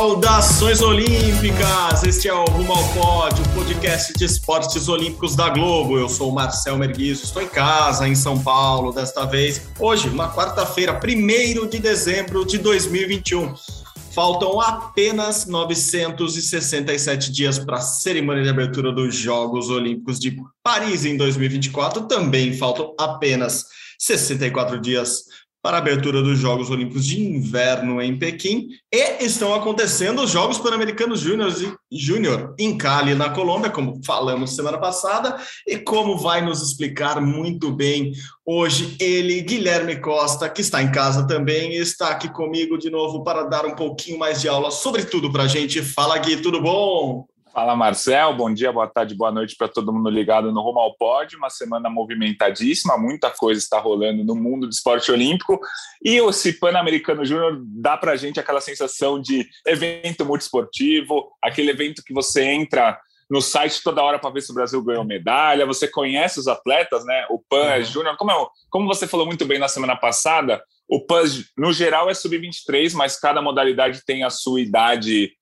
Nações Olímpicas, este é o Rumo ao Pódio, podcast de esportes olímpicos da Globo. Eu sou o Marcel Merguizo, estou em casa, em São Paulo, desta vez. Hoje, uma quarta-feira, 1 de dezembro de 2021. Faltam apenas 967 dias para a cerimônia de abertura dos Jogos Olímpicos de Paris em 2024. Também faltam apenas 64 dias para a abertura dos Jogos Olímpicos de Inverno em Pequim e estão acontecendo os Jogos Pan-Americanos Júnior em Cali, na Colômbia, como falamos semana passada, e como vai nos explicar muito bem hoje ele, Guilherme Costa, que está em casa também, está aqui comigo de novo para dar um pouquinho mais de aula sobre tudo para a gente. Fala Gui, tudo bom? Fala Marcel, bom dia, boa tarde, boa noite para todo mundo ligado no Rumo ao Pódio. Uma semana movimentadíssima, muita coisa está rolando no mundo do esporte olímpico. E o Pan-Americano Júnior dá para a gente aquela sensação de evento multiesportivo, aquele evento que você entra no site toda hora para ver se o Brasil ganhou medalha. Você conhece os atletas, né? O Pan uhum. Júnior, como, é, como você falou muito bem na semana passada, o Pan no geral é sub-23, mas cada modalidade tem a sua idade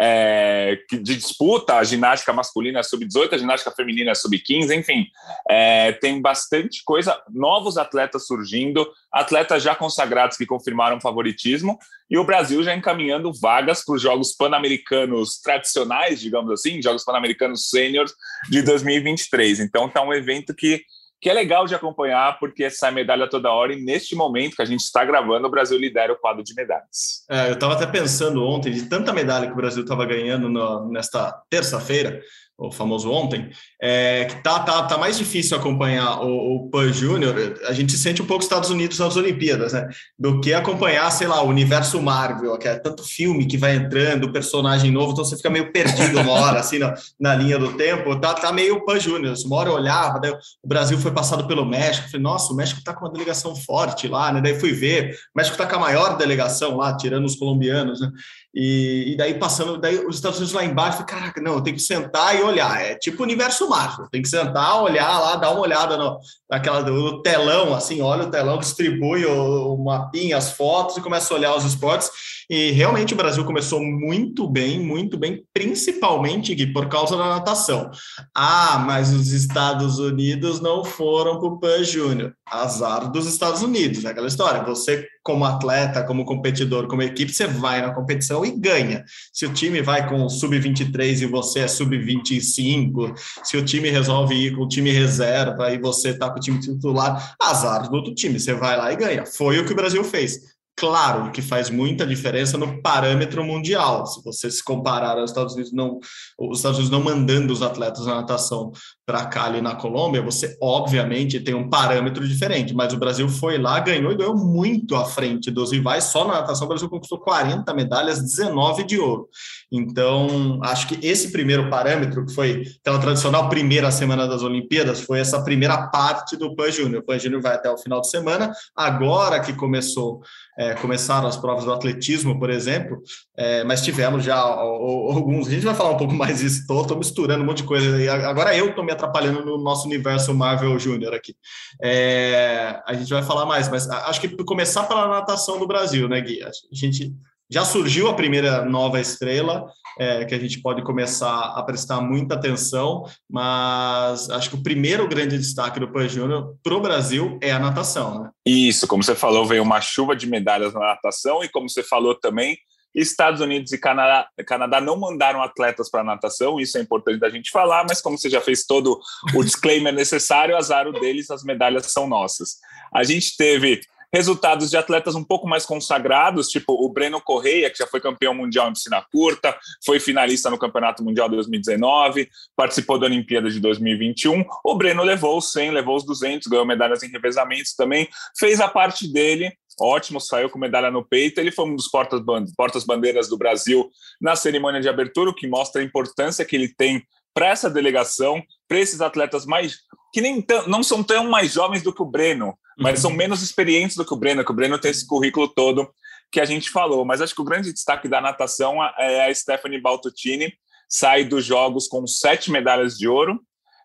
é, de disputa, a ginástica masculina é sub-18, a ginástica feminina é sub-15, enfim, é, tem bastante coisa, novos atletas surgindo, atletas já consagrados que confirmaram favoritismo, e o Brasil já encaminhando vagas para os Jogos Pan-Americanos tradicionais, digamos assim, Jogos Pan-Americanos Sêniors de 2023. Então, está um evento que que é legal de acompanhar, porque sai medalha toda hora, e neste momento que a gente está gravando, o Brasil lidera o quadro de medalhas. É, eu estava até pensando ontem, de tanta medalha que o Brasil estava ganhando no, nesta terça-feira, o famoso ontem, é, que tá, tá, tá mais difícil acompanhar o, o Pan Júnior, a gente sente um pouco Estados Unidos nas Olimpíadas, né? Do que acompanhar, sei lá, o universo Marvel, que é tanto filme que vai entrando, personagem novo, então você fica meio perdido uma hora, assim, na, na linha do tempo, tá, tá meio Pan Júnior. Uma hora eu olhava, daí o Brasil foi passado pelo México, falei, nossa, o México tá com uma delegação forte lá, né? Daí fui ver, o México tá com a maior delegação lá, tirando os colombianos, né? E, e, daí passando, daí os Estados Unidos lá embaixo, caraca, não, eu tenho que sentar e olhar. É tipo universo Marvel, tem que sentar, olhar lá, dar uma olhada no, naquela, no telão, assim, olha o telão, distribui o, o mapinha, as fotos e começa a olhar os esportes. E realmente o Brasil começou muito bem, muito bem, principalmente Gui, por causa da natação. Ah, mas os Estados Unidos não foram para o PAN Júnior. Azar dos Estados Unidos, é aquela história. Você, como atleta, como competidor, como equipe, você vai na competição e ganha. Se o time vai com sub-23 e você é sub-25, se o time resolve ir com o time reserva e você está com o time titular, azar do outro time, você vai lá e ganha. Foi o que o Brasil fez. Claro que faz muita diferença no parâmetro mundial. Se você se comparar aos Estados Unidos, não, os Estados Unidos não mandando os atletas na natação para Cali na Colômbia, você obviamente tem um parâmetro diferente. Mas o Brasil foi lá, ganhou e ganhou muito à frente dos rivais. Só na natação o Brasil conquistou 40 medalhas, 19 de ouro. Então, acho que esse primeiro parâmetro, que foi aquela tradicional primeira semana das Olimpíadas, foi essa primeira parte do Pan Júnior. O Pan Júnior vai até o final de semana. Agora que começou é, começaram as provas do atletismo, por exemplo, é, mas tivemos já alguns. A gente vai falar um pouco mais disso, estou misturando um monte de coisa aí. Agora eu estou me atrapalhando no nosso universo Marvel Júnior aqui. É, a gente vai falar mais, mas acho que começar pela natação do Brasil, né, Gui? A gente já surgiu a primeira nova estrela, é, que a gente pode começar a prestar muita atenção, mas acho que o primeiro grande destaque do Pan Júnior para o Brasil é a natação. Né? Isso, como você falou, veio uma chuva de medalhas na natação, e como você falou também, Estados Unidos e Canadá, Canadá não mandaram atletas para natação, isso é importante da gente falar, mas como você já fez todo o disclaimer necessário, azar o deles, as medalhas são nossas. A gente teve resultados de atletas um pouco mais consagrados, tipo o Breno Correia, que já foi campeão mundial em piscina curta, foi finalista no Campeonato Mundial de 2019, participou da Olimpíada de 2021. O Breno levou os 100, levou os 200, ganhou medalhas em revezamentos também, fez a parte dele, ótimo, saiu com medalha no peito. Ele foi um dos portas-bandeiras do Brasil na cerimônia de abertura, o que mostra a importância que ele tem para essa delegação, para esses atletas mais que nem não são tão mais jovens do que o Breno, mas uhum. são menos experientes do que o Breno, que o Breno tem esse currículo todo que a gente falou. Mas acho que o grande destaque da natação é a Stephanie Baltutini, sai dos Jogos com sete medalhas de ouro,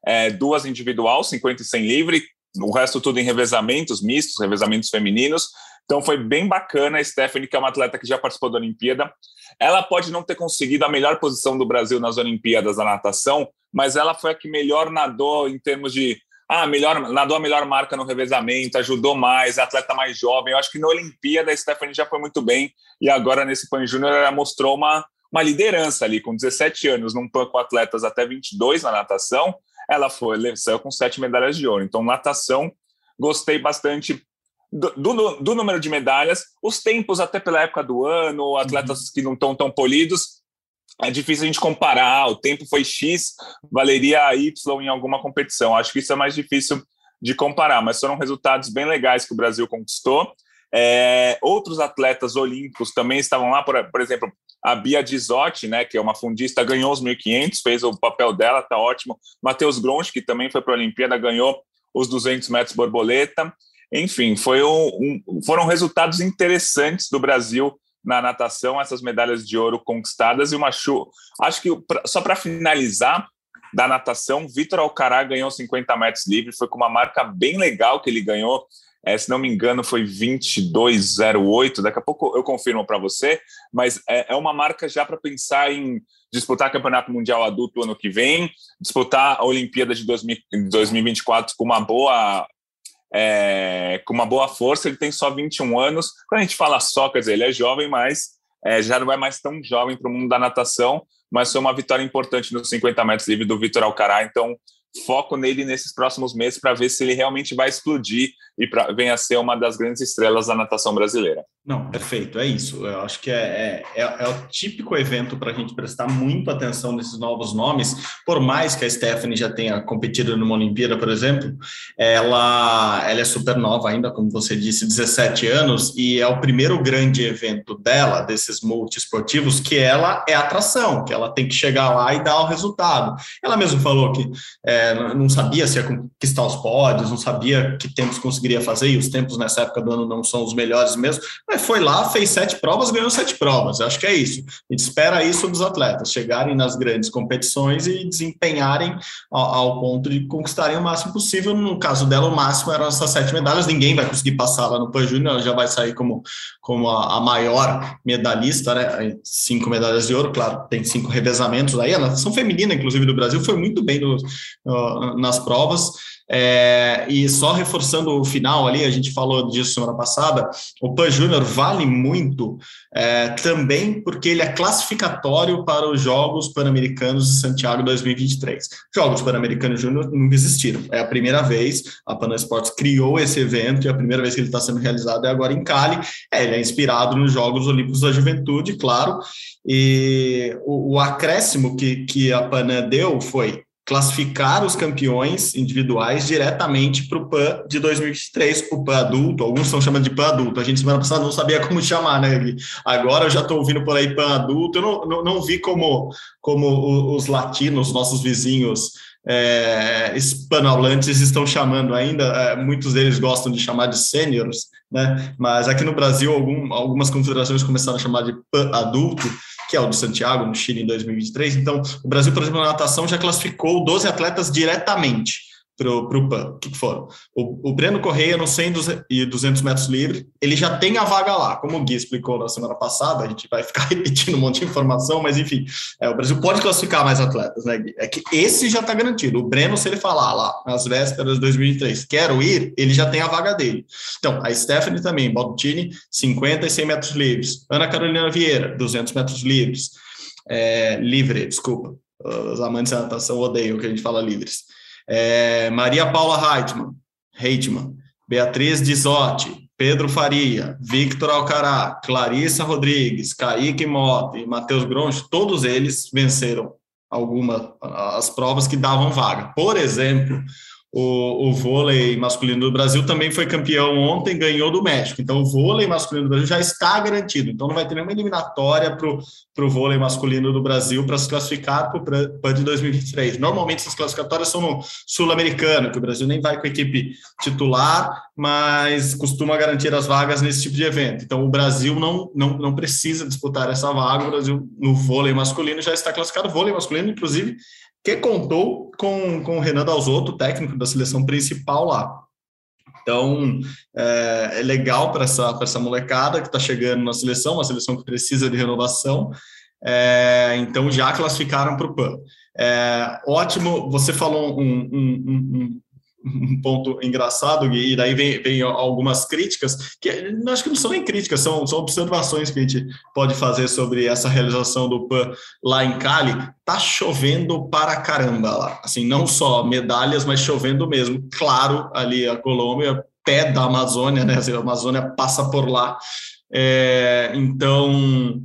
é, duas individual, 50 e 100 livre, o resto tudo em revezamentos mistos, revezamentos femininos. Então foi bem bacana a Stephanie, que é uma atleta que já participou da Olimpíada. Ela pode não ter conseguido a melhor posição do Brasil nas Olimpíadas da natação, mas ela foi a que melhor nadou em termos de ah, melhor, nadou a melhor marca no revezamento, ajudou mais, atleta mais jovem. Eu acho que na Olimpíada a Stephanie já foi muito bem e agora nesse Pan Júnior ela mostrou uma, uma liderança ali, com 17 anos, num PAN com atletas até 22 na natação, ela foi, saiu com sete medalhas de ouro. Então, natação, gostei bastante do, do, do, número de medalhas, os tempos até pela época do ano, atletas uhum. que não estão tão polidos, é difícil a gente comparar, o tempo foi X, valeria Y em alguma competição. Acho que isso é mais difícil de comparar, mas foram resultados bem legais que o Brasil conquistou. É, outros atletas olímpicos também estavam lá, por, por exemplo, a Bia Dizotti, né, que é uma fundista, ganhou os 1.500, fez o papel dela, tá ótimo. Matheus Gronch, que também foi para a Olimpíada, ganhou os 200 metros borboleta. Enfim, um, um, foram resultados interessantes do Brasil na natação, essas medalhas de ouro conquistadas e uma chuva. Acho que só para finalizar da natação, Vitor Alcará ganhou 50 metros livre, foi com uma marca bem legal que ele ganhou. É, se não me engano, foi 22,08. Daqui a pouco eu confirmo para você, mas é, é, uma marca já para pensar em disputar Campeonato Mundial Adulto ano que vem, disputar a Olimpíada de 2024 com uma boa é, com uma boa força, ele tem só 21 anos. Quando a gente fala só, quer dizer, ele é jovem, mas é, já não é mais tão jovem para o mundo da natação, mas foi uma vitória importante nos 50 metros livre do Vitor Alcará, então foco nele nesses próximos meses para ver se ele realmente vai explodir e pra, venha a ser uma das grandes estrelas da natação brasileira. Não, perfeito, é isso. Eu acho que é, é, é, é o típico evento para a gente prestar muito atenção nesses novos nomes, por mais que a Stephanie já tenha competido numa Olimpíada, por exemplo, ela, ela é super nova ainda, como você disse, 17 anos, e é o primeiro grande evento dela, desses multiesportivos, que ela é atração, que ela tem que chegar lá e dar o resultado. Ela mesmo falou que é, não sabia se ia conquistar os pódios, não sabia que tempos conseguiria fazer, e os tempos nessa época do ano não são os melhores mesmo, foi lá, fez sete provas, ganhou sete provas. Acho que é isso. A gente espera isso dos atletas, chegarem nas grandes competições e desempenharem ao, ao ponto de conquistarem o máximo possível. No caso dela, o máximo eram essas sete medalhas. Ninguém vai conseguir passar lá no Pan Júnior, ela já vai sair como, como a, a, maior medalhista, né? Cinco medalhas de ouro, claro, tem cinco revezamentos aí. A natação feminina, inclusive, do Brasil, foi muito bem no, nas provas. É, e só reforçando o final ali, a gente falou disso semana passada, o PAN Júnior vale muito é, também porque ele é classificatório para os Jogos Pan-Americanos de Santiago 2023. Jogos Pan-Americanos Júnior nunca existiram, é a primeira vez, a Pan Esportes criou esse evento e a primeira vez que ele está sendo realizado é agora em Cali, é, ele é inspirado nos Jogos Olímpicos da Juventude, claro, e o, o acréscimo que, que a PAN deu foi classificar os campeões individuais diretamente para o PAN de 2023, o PAN adulto, alguns estão chamando de PAN adulto, a gente semana passada não sabia como chamar, né, Gui? Agora eu já estou ouvindo por aí PAN adulto, eu não, não, não vi como, como os latinos, nossos vizinhos é, hispanohablantes estão chamando ainda, é, muitos deles gostam de chamar de sêniores, né, mas aqui no Brasil algum, algumas confederações começaram a chamar de PAN adulto, que é o do Santiago, no Chile, em 2023. Então, o Brasil, por exemplo, na natação já classificou 12 atletas diretamente para o PAN. Que, que foram? O, o, Breno Correia, no 100 e 200 metros livre, ele já tem a vaga lá. Como o Gui explicou na semana passada, a gente vai ficar repetindo um monte de informação, mas enfim, é, o Brasil pode classificar mais atletas, né, Gui? É que esse já está garantido. O Breno, se ele falar lá, nas vésperas de 2023, quero ir, ele já tem a vaga dele. Então, a Stephanie também, Baltini, 50 e 100 metros livres. Ana Carolina Vieira, 200 metros livres. É, livre, desculpa. Os amantes da natação odeiam que a gente fala livres é, Maria Paula Heitmann, Heitmann, Beatriz Dizotti, Pedro Faria, Victor Alcará, Clarissa Rodrigues, Kaique Mota e Matheus Groncho, todos eles venceram alguma as provas que davam vaga. Por exemplo, o, o, vôlei masculino do Brasil também foi campeão ontem, ganhou do México. Então, o vôlei masculino do Brasil já está garantido. Então, não vai ter nenhuma eliminatória para o vôlei masculino do Brasil para se classificar para o PAN de 2023. Normalmente, essas classificatórias são no Sul-Americano, que o Brasil nem vai com a equipe titular, mas costuma garantir as vagas nesse tipo de evento. Então, o Brasil não, não, não precisa disputar essa vaga. O Brasil, no vôlei masculino, já está classificado. O vôlei masculino, inclusive, que contou com, com o Renan Dalzotto, técnico da seleção principal lá. Então, é, é legal para essa, essa molecada que está chegando na seleção, uma seleção que precisa de renovação. É, então, já classificaram para o PAN. É, ótimo, você falou um, um, um, um ponto engraçado, e daí vem, vem, algumas críticas, que acho que não são nem críticas, são, são observações que a gente pode fazer sobre essa realização do PAN lá em Cali. Tá chovendo para caramba lá, assim, não só medalhas, mas chovendo mesmo. Claro, ali a Colômbia, pé da Amazônia, né? A Amazônia passa por lá. É, então,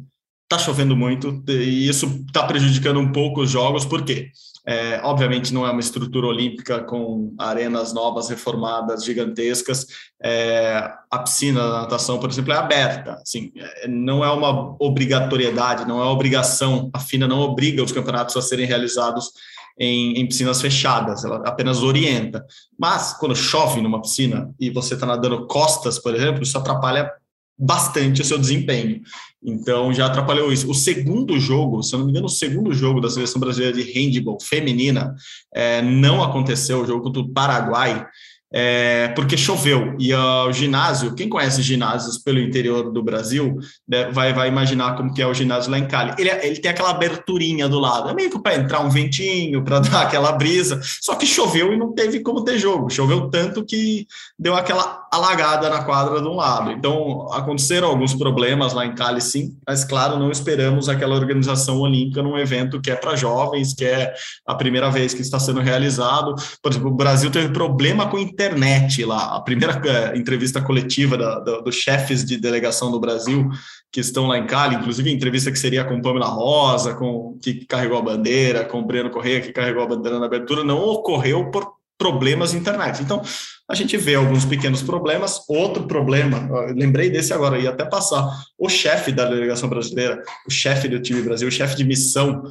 tá chovendo muito, e isso está prejudicando um pouco os jogos, por quê? É, obviamente não é uma estrutura olímpica com arenas novas, reformadas, gigantescas. É, a piscina da natação, por exemplo, é aberta. Assim, é, não é uma obrigatoriedade, não é obrigação. A FINA não obriga os campeonatos a serem realizados em, em, piscinas fechadas, ela apenas orienta. Mas quando chove numa piscina e você está nadando costas, por exemplo, isso atrapalha bastante o seu desempenho. Então já atrapalhou isso. O segundo jogo, se eu não me engano, o segundo jogo da seleção brasileira de handball feminina é, não aconteceu, o jogo contra o Paraguai é, porque choveu e uh, o ginásio, quem conhece ginásios pelo interior do Brasil, né, vai, vai imaginar como que é o ginásio lá em Cali. Ele, ele tem aquela aberturinha do lado, é meio que para entrar um ventinho, para dar aquela brisa, só que choveu e não teve como ter jogo. Choveu tanto que deu aquela alagada na quadra de um lado. Então, aconteceram alguns problemas lá em Cali, sim, mas claro, não esperamos aquela organização olímpica num evento que é para jovens, que é a primeira vez que está sendo realizado. Por exemplo, o Brasil teve problema com internet lá. A primeira eh, entrevista coletiva da, da, dos chefes de delegação do Brasil que estão lá em Cali, inclusive entrevista que seria com Pamela Rosa, com que carregou a bandeira, com Breno Correia, que carregou a bandeira na abertura, não ocorreu por problemas internet. Então, a gente vê alguns pequenos problemas. Outro problema, lembrei desse agora, ia até passar. O chefe da delegação brasileira, o chefe do time Brasil, o chefe de missão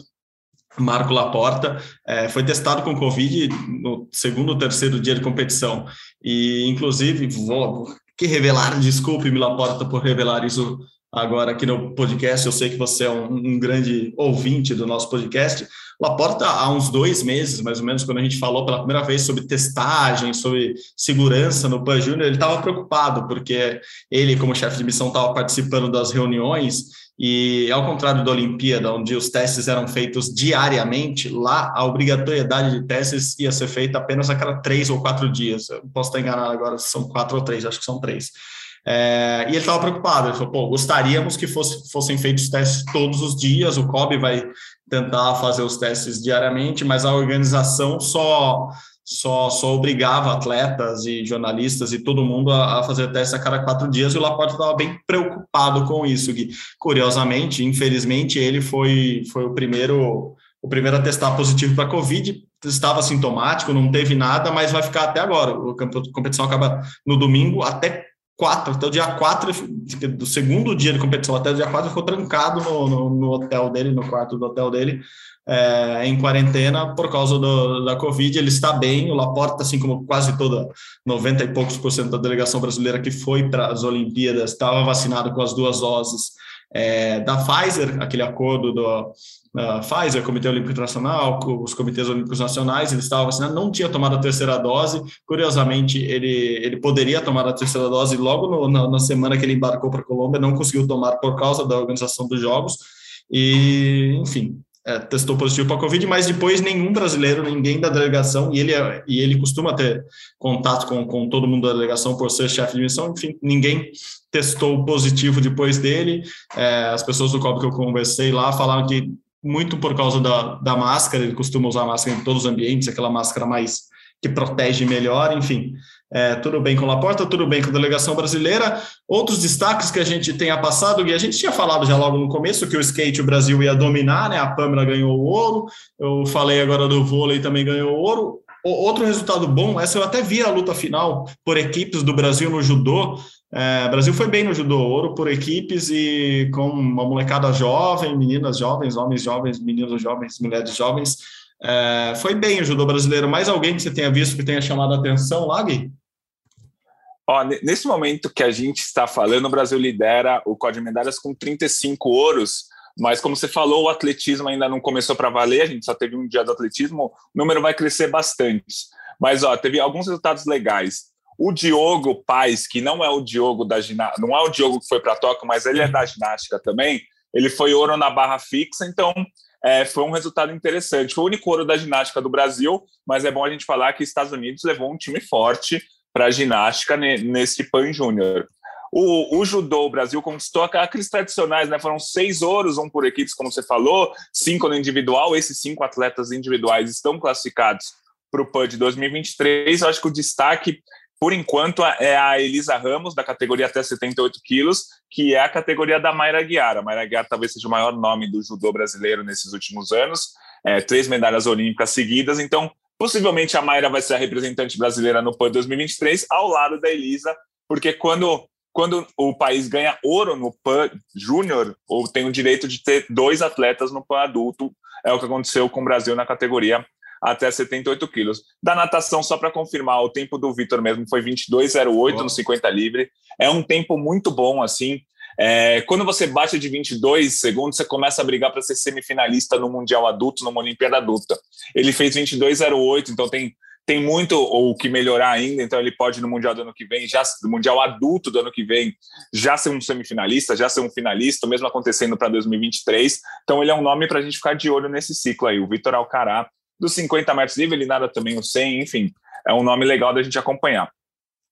Marco Laporta, é, foi testado com Covid no segundo ou terceiro dia de competição. E, inclusive, vou que revelar, desculpe-me, Laporta, por revelar isso agora aqui no podcast. Eu sei que você é um, um grande ouvinte do nosso podcast. Laporta, há uns dois meses, mais ou menos, quando a gente falou pela primeira vez sobre testagem, sobre segurança no PAN Júnior, ele estava preocupado, porque ele, como chefe de missão, estava participando das reuniões e ao contrário da Olimpíada, onde os testes eram feitos diariamente, lá a obrigatoriedade de testes ia ser feita apenas a cada três ou quatro dias. Eu posso estar enganado agora se são quatro ou três, acho que são três. É, e ele estava preocupado, ele falou, pô, gostaríamos que fosse, fossem feitos testes todos os dias, o COB vai tentar fazer os testes diariamente, mas a organização só só, só obrigava atletas e jornalistas e todo mundo a, a fazer teste a cada quatro dias, e o Laporte estava bem preocupado com isso, Gui. Curiosamente, infelizmente, ele foi, foi o primeiro o primeiro a testar positivo para Covid, estava sintomático, não teve nada, mas vai ficar até agora. A competição acaba no domingo, até 4, até o dia 4, do segundo dia de competição até o dia 4, ficou trancado no, no, no hotel dele, no quarto do hotel dele, é, em quarentena por causa do, da Covid. Ele está bem, o Laporta, assim como quase toda, 90 e poucos por cento da delegação brasileira que foi para as Olimpíadas, estava vacinado com as duas doses é, da Pfizer, aquele acordo do uh, Pfizer, Comitê Olímpico Internacional, os comitês olímpicos nacionais, ele estava vacinado, não tinha tomado a terceira dose. Curiosamente, ele, ele poderia tomar a terceira dose logo no, na, na semana que ele embarcou para a Colômbia, não conseguiu tomar por causa da organização dos Jogos. E, enfim, é, testou positivo para Covid, mas depois nenhum brasileiro, ninguém da delegação, e ele, é, e ele costuma ter contato com, com todo mundo da delegação por ser chefe de missão, enfim, ninguém testou positivo depois dele. É, as pessoas do COB que eu conversei lá falaram que muito por causa da, da máscara, ele costuma usar máscara em todos os ambientes, aquela máscara mais que protege melhor, enfim. É, tudo bem com o Laporta, tudo bem com a delegação brasileira. Outros destaques que a gente tenha passado, e a gente tinha falado já logo no começo que o skate o Brasil ia dominar, né? A Pamela ganhou o ouro, eu falei agora do vôlei também ganhou o ouro. Outro resultado bom, essa eu até vi a luta final por equipes do Brasil no judô. É, Brasil foi bem no judô, ouro por equipes e com uma molecada jovem, meninas jovens, homens jovens, meninos jovens, mulheres jovens. É, foi bem o judô brasileiro. Mais alguém que você tenha visto que tenha chamado a atenção lá, Gui? Ó, nesse momento que a gente está falando, o Brasil lidera o código de medalhas com 35 ouros, mas como você falou, o atletismo ainda não começou para valer, a gente só teve um dia do atletismo, o número vai crescer bastante. Mas ó, teve alguns resultados legais. O Diogo Paz, que não é o Diogo da ginástica, não é o Diogo que foi para Tóquio, mas ele é da ginástica também. Ele foi ouro na barra fixa, então é, foi um resultado interessante. Foi o único ouro da ginástica do Brasil, mas é bom a gente falar que Estados Unidos levou um time forte para a ginástica nesse Pan Júnior. O, o, judô, o Brasil conquistou aqueles tradicionais, né? Foram seis ouros, um por equipes, como você falou, cinco no individual. Esses cinco atletas individuais estão classificados para o PAN de 2023. Eu acho que o destaque, por enquanto, é a Elisa Ramos, da categoria até 78 quilos, que é a categoria da Mayra Guiar. A Mayra Guiar talvez seja o maior nome do judô brasileiro nesses últimos anos. É, três medalhas olímpicas seguidas. Então, possivelmente a Mayra vai ser a representante brasileira no PAN 2023, ao lado da Elisa, porque quando quando o país ganha ouro no PAN Júnior, ou tem o direito de ter dois atletas no PAN adulto, é o que aconteceu com o Brasil na categoria até 78 quilos. Da natação, só para confirmar, o tempo do Vitor mesmo foi 22,08 no 50 livre. É um tempo muito bom, assim. É, quando você bate de 22 segundos, você começa a brigar para ser semifinalista no Mundial Adulto, numa Olimpíada Adulta. Ele fez 22,08, então tem tem muito o que melhorar ainda, então ele pode no Mundial do ano que vem, já no Mundial adulto do ano que vem, já ser um semifinalista, já ser um finalista, mesmo acontecendo para 2023. Então ele é um nome para a gente ficar de olho nesse ciclo aí. O Vitor Alcará, dos 50 metros livre, ele nada também o 100, enfim, é um nome legal da gente acompanhar.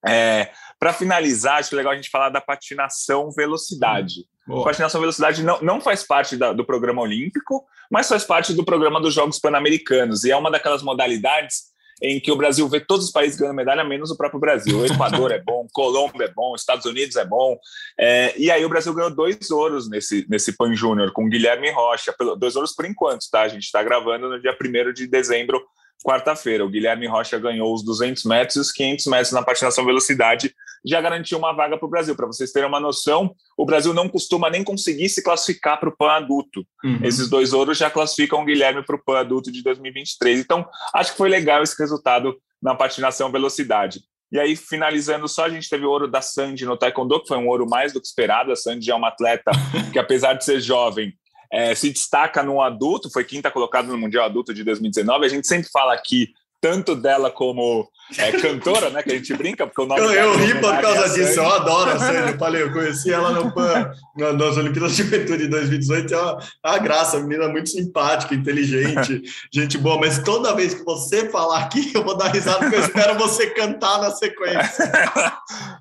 É, para finalizar, acho legal a gente falar da patinação velocidade. Boa. Patinação velocidade não, não faz parte da, do programa olímpico, mas faz parte do programa dos Jogos Pan-Americanos e é uma daquelas modalidades em que o Brasil vê todos os países ganhando medalha, menos o próprio Brasil. O Equador é bom, Colômbia é bom, Estados Unidos é bom. É, e aí o Brasil ganhou dois ouros nesse, nesse Pan Júnior, com Guilherme Rocha. Dois ouros por enquanto, tá? A gente está gravando no dia 1 de dezembro quarta-feira. O Guilherme Rocha ganhou os 200 metros e os 500 metros na patinação velocidade, já garantiu uma vaga para o Brasil. Para vocês terem uma noção, o Brasil não costuma nem conseguir se classificar para o PAN adulto. Uhum. Esses dois ouros já classificam o Guilherme para o PAN adulto de 2023. Então, acho que foi legal esse resultado na patinação velocidade. E aí, finalizando só, a gente teve o ouro da Sandy no Taekwondo, que foi um ouro mais do que esperado. A Sandy é uma atleta que, apesar de ser jovem, é, se destaca no adulto, foi quinta colocada no Mundial Adulto de 2019. A gente sempre fala aqui tanto dela como é, cantora, né? Que a gente brinca, porque o nome Eu, eu ri por causa disso, eu adoro a Sandy. Eu falei, eu conheci ela no PAN, nas Olimpíadas de Juventude de 2018, é uma, uma graça, menina muito simpática, inteligente, gente boa, mas toda vez que você falar aqui, eu vou dar risada, porque eu espero você cantar na sequência.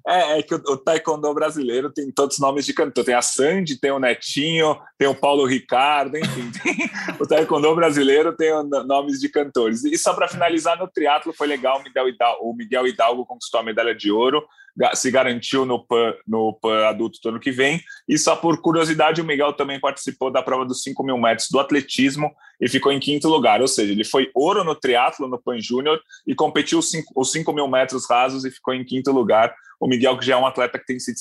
É, é que o, o taekwondo brasileiro tem todos os nomes de cantor. Tem a Sandy, tem o Netinho, tem o Paulo Ricardo, enfim. Tem, o taekwondo brasileiro tem nomes de cantores. E só para finalizar, no triatlo foi legal, o Miguel, Hidalgo, o Miguel Hidalgo conquistou a medalha de ouro, se garantiu no PAN, no PAN adulto do ano que vem. E só por curiosidade, o Miguel também participou da prova dos 5 mil metros do atletismo e ficou em quinto lugar. Ou seja, ele foi ouro no triatlo, no PAN Júnior, e competiu os 5, os 5 mil metros rasos e ficou em quinto lugar. O Miguel, que já é um atleta que tem se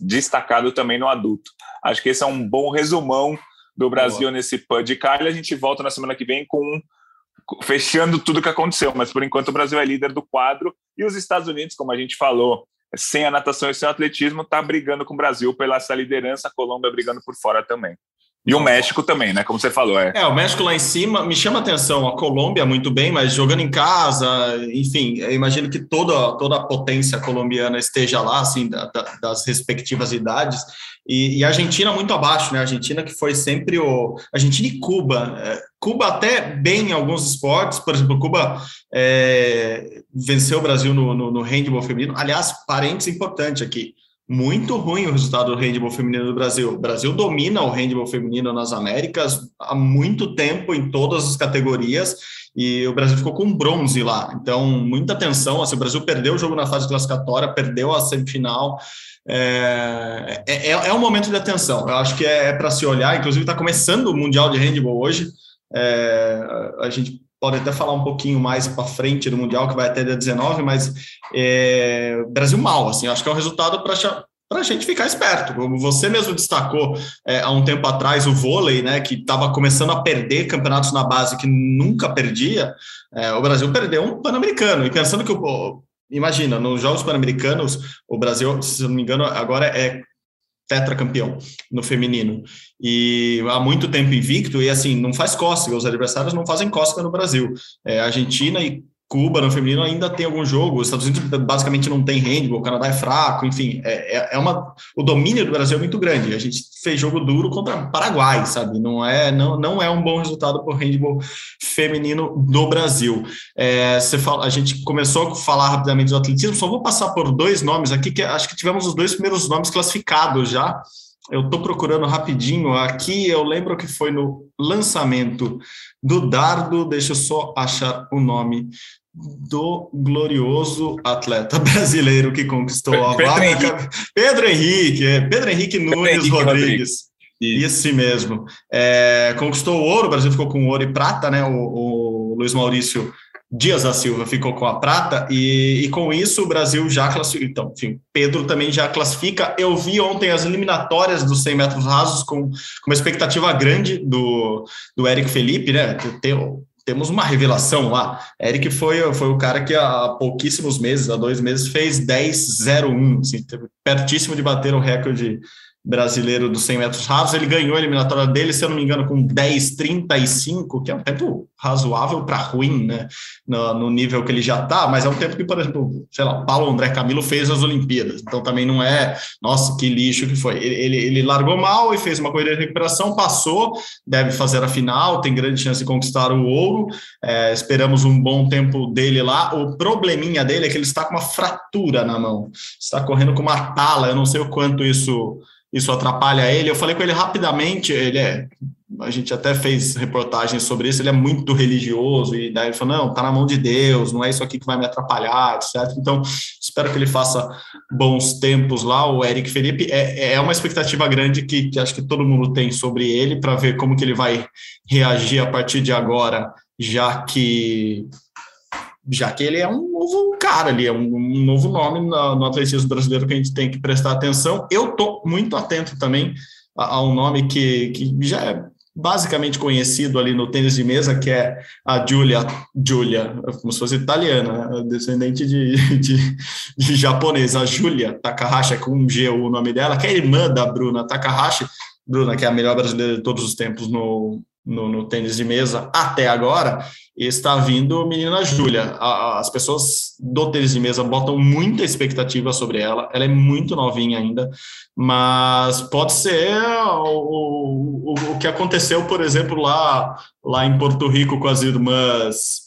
destacado também no adulto. Acho que esse é um bom resumão do Brasil Boa. nesse PAN de Cali. A gente volta na semana que vem com fechando tudo o que aconteceu, mas por enquanto o Brasil é líder do quadro e os Estados Unidos, como a gente falou, sem a natação e sem o atletismo, está brigando com o Brasil pela essa liderança, a Colômbia brigando por fora também. E o México também, né? Como você falou. É. é, o México lá em cima me chama a atenção. A Colômbia, muito bem, mas jogando em casa, enfim, imagino que toda, toda a potência colombiana esteja lá, assim, da, da, das respectivas idades. E, e, a Argentina muito abaixo, né? A Argentina que foi sempre o. Argentina e Cuba. É, Cuba até bem em alguns esportes, por exemplo, Cuba é, venceu o Brasil no, no, no handball feminino. Aliás, parênteses importante aqui muito ruim o resultado do handball feminino do Brasil. O Brasil domina o handball feminino nas Américas há muito tempo em todas as categorias e o Brasil ficou com bronze lá. Então, muita atenção. Assim, o Brasil perdeu o jogo na fase classificatória, perdeu a semifinal. É, é, é, é um momento de atenção. Eu acho que é, é para se olhar. Inclusive, está começando o Mundial de Handball hoje. É, a gente pode até falar um pouquinho mais para frente do Mundial, que vai até dia 19, mas é, Brasil mal, assim, acho que é um resultado para para a gente ficar esperto. Como você mesmo destacou é, há um tempo atrás, o vôlei, né, que estava começando a perder campeonatos na base que nunca perdia, é, o Brasil perdeu um Pan-Americano. E pensando que, o, imagina, nos Jogos Pan-Americanos, o Brasil, se não me engano, agora é tetracampeão no feminino. E há muito tempo invicto, e assim, não faz cócega, os adversários não fazem cócega no Brasil. É, Argentina e Cuba no feminino ainda tem algum jogo, os Estados Unidos basicamente não tem handball, o Canadá é fraco, enfim, é, é, é uma, o domínio do Brasil é muito grande. A gente fez jogo duro contra Paraguai, sabe? Não é, não, não é um bom resultado para o handball feminino do Brasil. É, você fala, a gente começou a falar rapidamente do atletismo, só vou passar por dois nomes aqui, que acho que tivemos os dois primeiros nomes classificados já. Eu estou procurando rapidinho aqui, eu lembro que foi no lançamento do dardo, deixa eu só achar o nome do glorioso atleta brasileiro que conquistou a Pedro vaga. Henrique. Pedro Henrique, é, Pedro Henrique Nunes Henrique Rodrigues. Rodrigues. Isso. Mesmo. É, conquistou o ouro, o Brasil ficou com ouro e prata, né? O, o Luiz Maurício Dias da Silva ficou com a prata, e, e, com isso o Brasil já classifica. Então, enfim, Pedro também já classifica. Eu vi ontem as eliminatórias dos 100 metros rasos com, com uma expectativa grande do, do Eric Felipe, né? Tem, temos uma revelação lá. Eric foi, foi o cara que há pouquíssimos meses, há dois meses, fez 10-01, assim, pertíssimo de bater o recorde brasileiro dos 100 metros rasos, ele ganhou a eliminatória dele, se eu não me engano, com 10,35, que é um tempo razoável para ruim, né, no, no, nível que ele já está, mas é um tempo que, por exemplo, sei lá, Paulo André Camilo fez as Olimpíadas, então também não é, nossa, que lixo que foi. Ele, ele, ele largou mal e fez uma corrida de recuperação, passou, deve fazer a final, tem grande chance de conquistar o ouro, é, esperamos um bom tempo dele lá. O probleminha dele é que ele está com uma fratura na mão, está correndo com uma tala, eu não sei o quanto isso isso atrapalha ele. Eu falei com ele rapidamente, ele é, a gente até fez reportagens sobre isso, ele é muito religioso, e daí ele falou, não, tá na mão de Deus, não é isso aqui que vai me atrapalhar, etc. Então, espero que ele faça bons tempos lá, o Eric Felipe, é, é uma expectativa grande que, que acho que todo mundo tem sobre ele, para ver como que ele vai reagir a partir de agora, já que já que ele é um novo cara ali, é um, um novo nome no, no, atletismo brasileiro que a gente tem que prestar atenção. Eu estou muito atento também a, a, um nome que, que já é basicamente conhecido ali no tênis de mesa, que é a Giulia, Giulia, como se fosse italiana, né? descendente de, de, de japonês, a Giulia Takahashi, com um G o nome dela, que é irmã da Bruna Takahashi, Bruna, que é a melhor brasileira de todos os tempos no, no, no tênis de mesa até agora, está vindo menina Júlia. As pessoas do tênis de mesa botam muita expectativa sobre ela. Ela é muito novinha ainda, mas pode ser o, o, o que aconteceu, por exemplo, lá, lá em Porto Rico com as irmãs.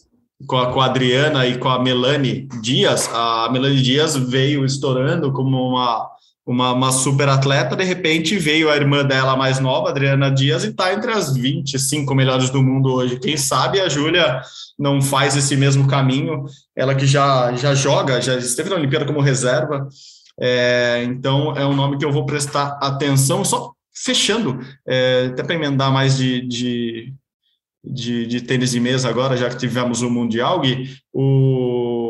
Com a, com a Adriana e com a Melanie Dias, a Melanie Dias veio estourando como uma, uma, uma super atleta, de repente veio a irmã dela mais nova, Adriana Dias, e está entre as 25 melhores do mundo hoje. Quem sabe a Júlia não faz esse mesmo caminho, ela que já, já joga, já esteve na Olimpíada como reserva, é, então é um nome que eu vou prestar atenção, só fechando, é, até para emendar mais de, de, de, de tênis de mesa agora, já que tivemos o Mundial, Gui, o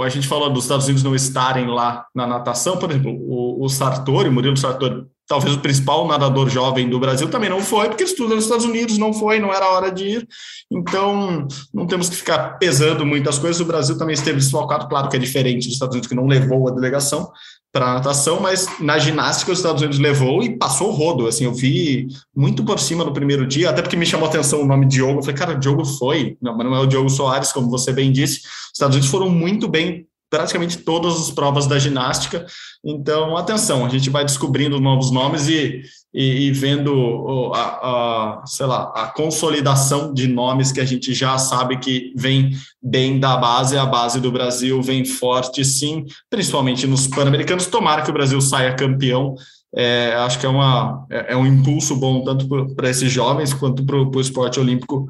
a gente falou dos Estados Unidos não estarem lá na natação, por exemplo, o, o Sartori, o Murilo Sartori, talvez o principal nadador jovem do Brasil, também não foi, porque estuda nos Estados Unidos, não foi, não era hora de ir. Então, não temos que ficar pesando muitas coisas. O Brasil também esteve desfalcado, claro que é diferente dos Estados Unidos, que não levou a delegação, para natação, mas na ginástica os Estados Unidos levou e passou o rodo. Assim, eu vi muito por cima no primeiro dia, até porque me chamou a atenção o nome Diogo. Eu falei, cara, Diogo foi, não, mas não é o Diogo Soares, como você bem disse. Os Estados Unidos foram muito bem praticamente todas as provas da ginástica. Então, atenção, a gente vai descobrindo novos nomes e, e, e vendo a, a, sei lá, a consolidação de nomes que a gente já sabe que vem bem da base. A base do Brasil vem forte, sim, principalmente nos Pan-Americanos. Tomara que o Brasil saia campeão. É, acho que é, uma, é, é um impulso bom tanto para esses jovens quanto para o esporte olímpico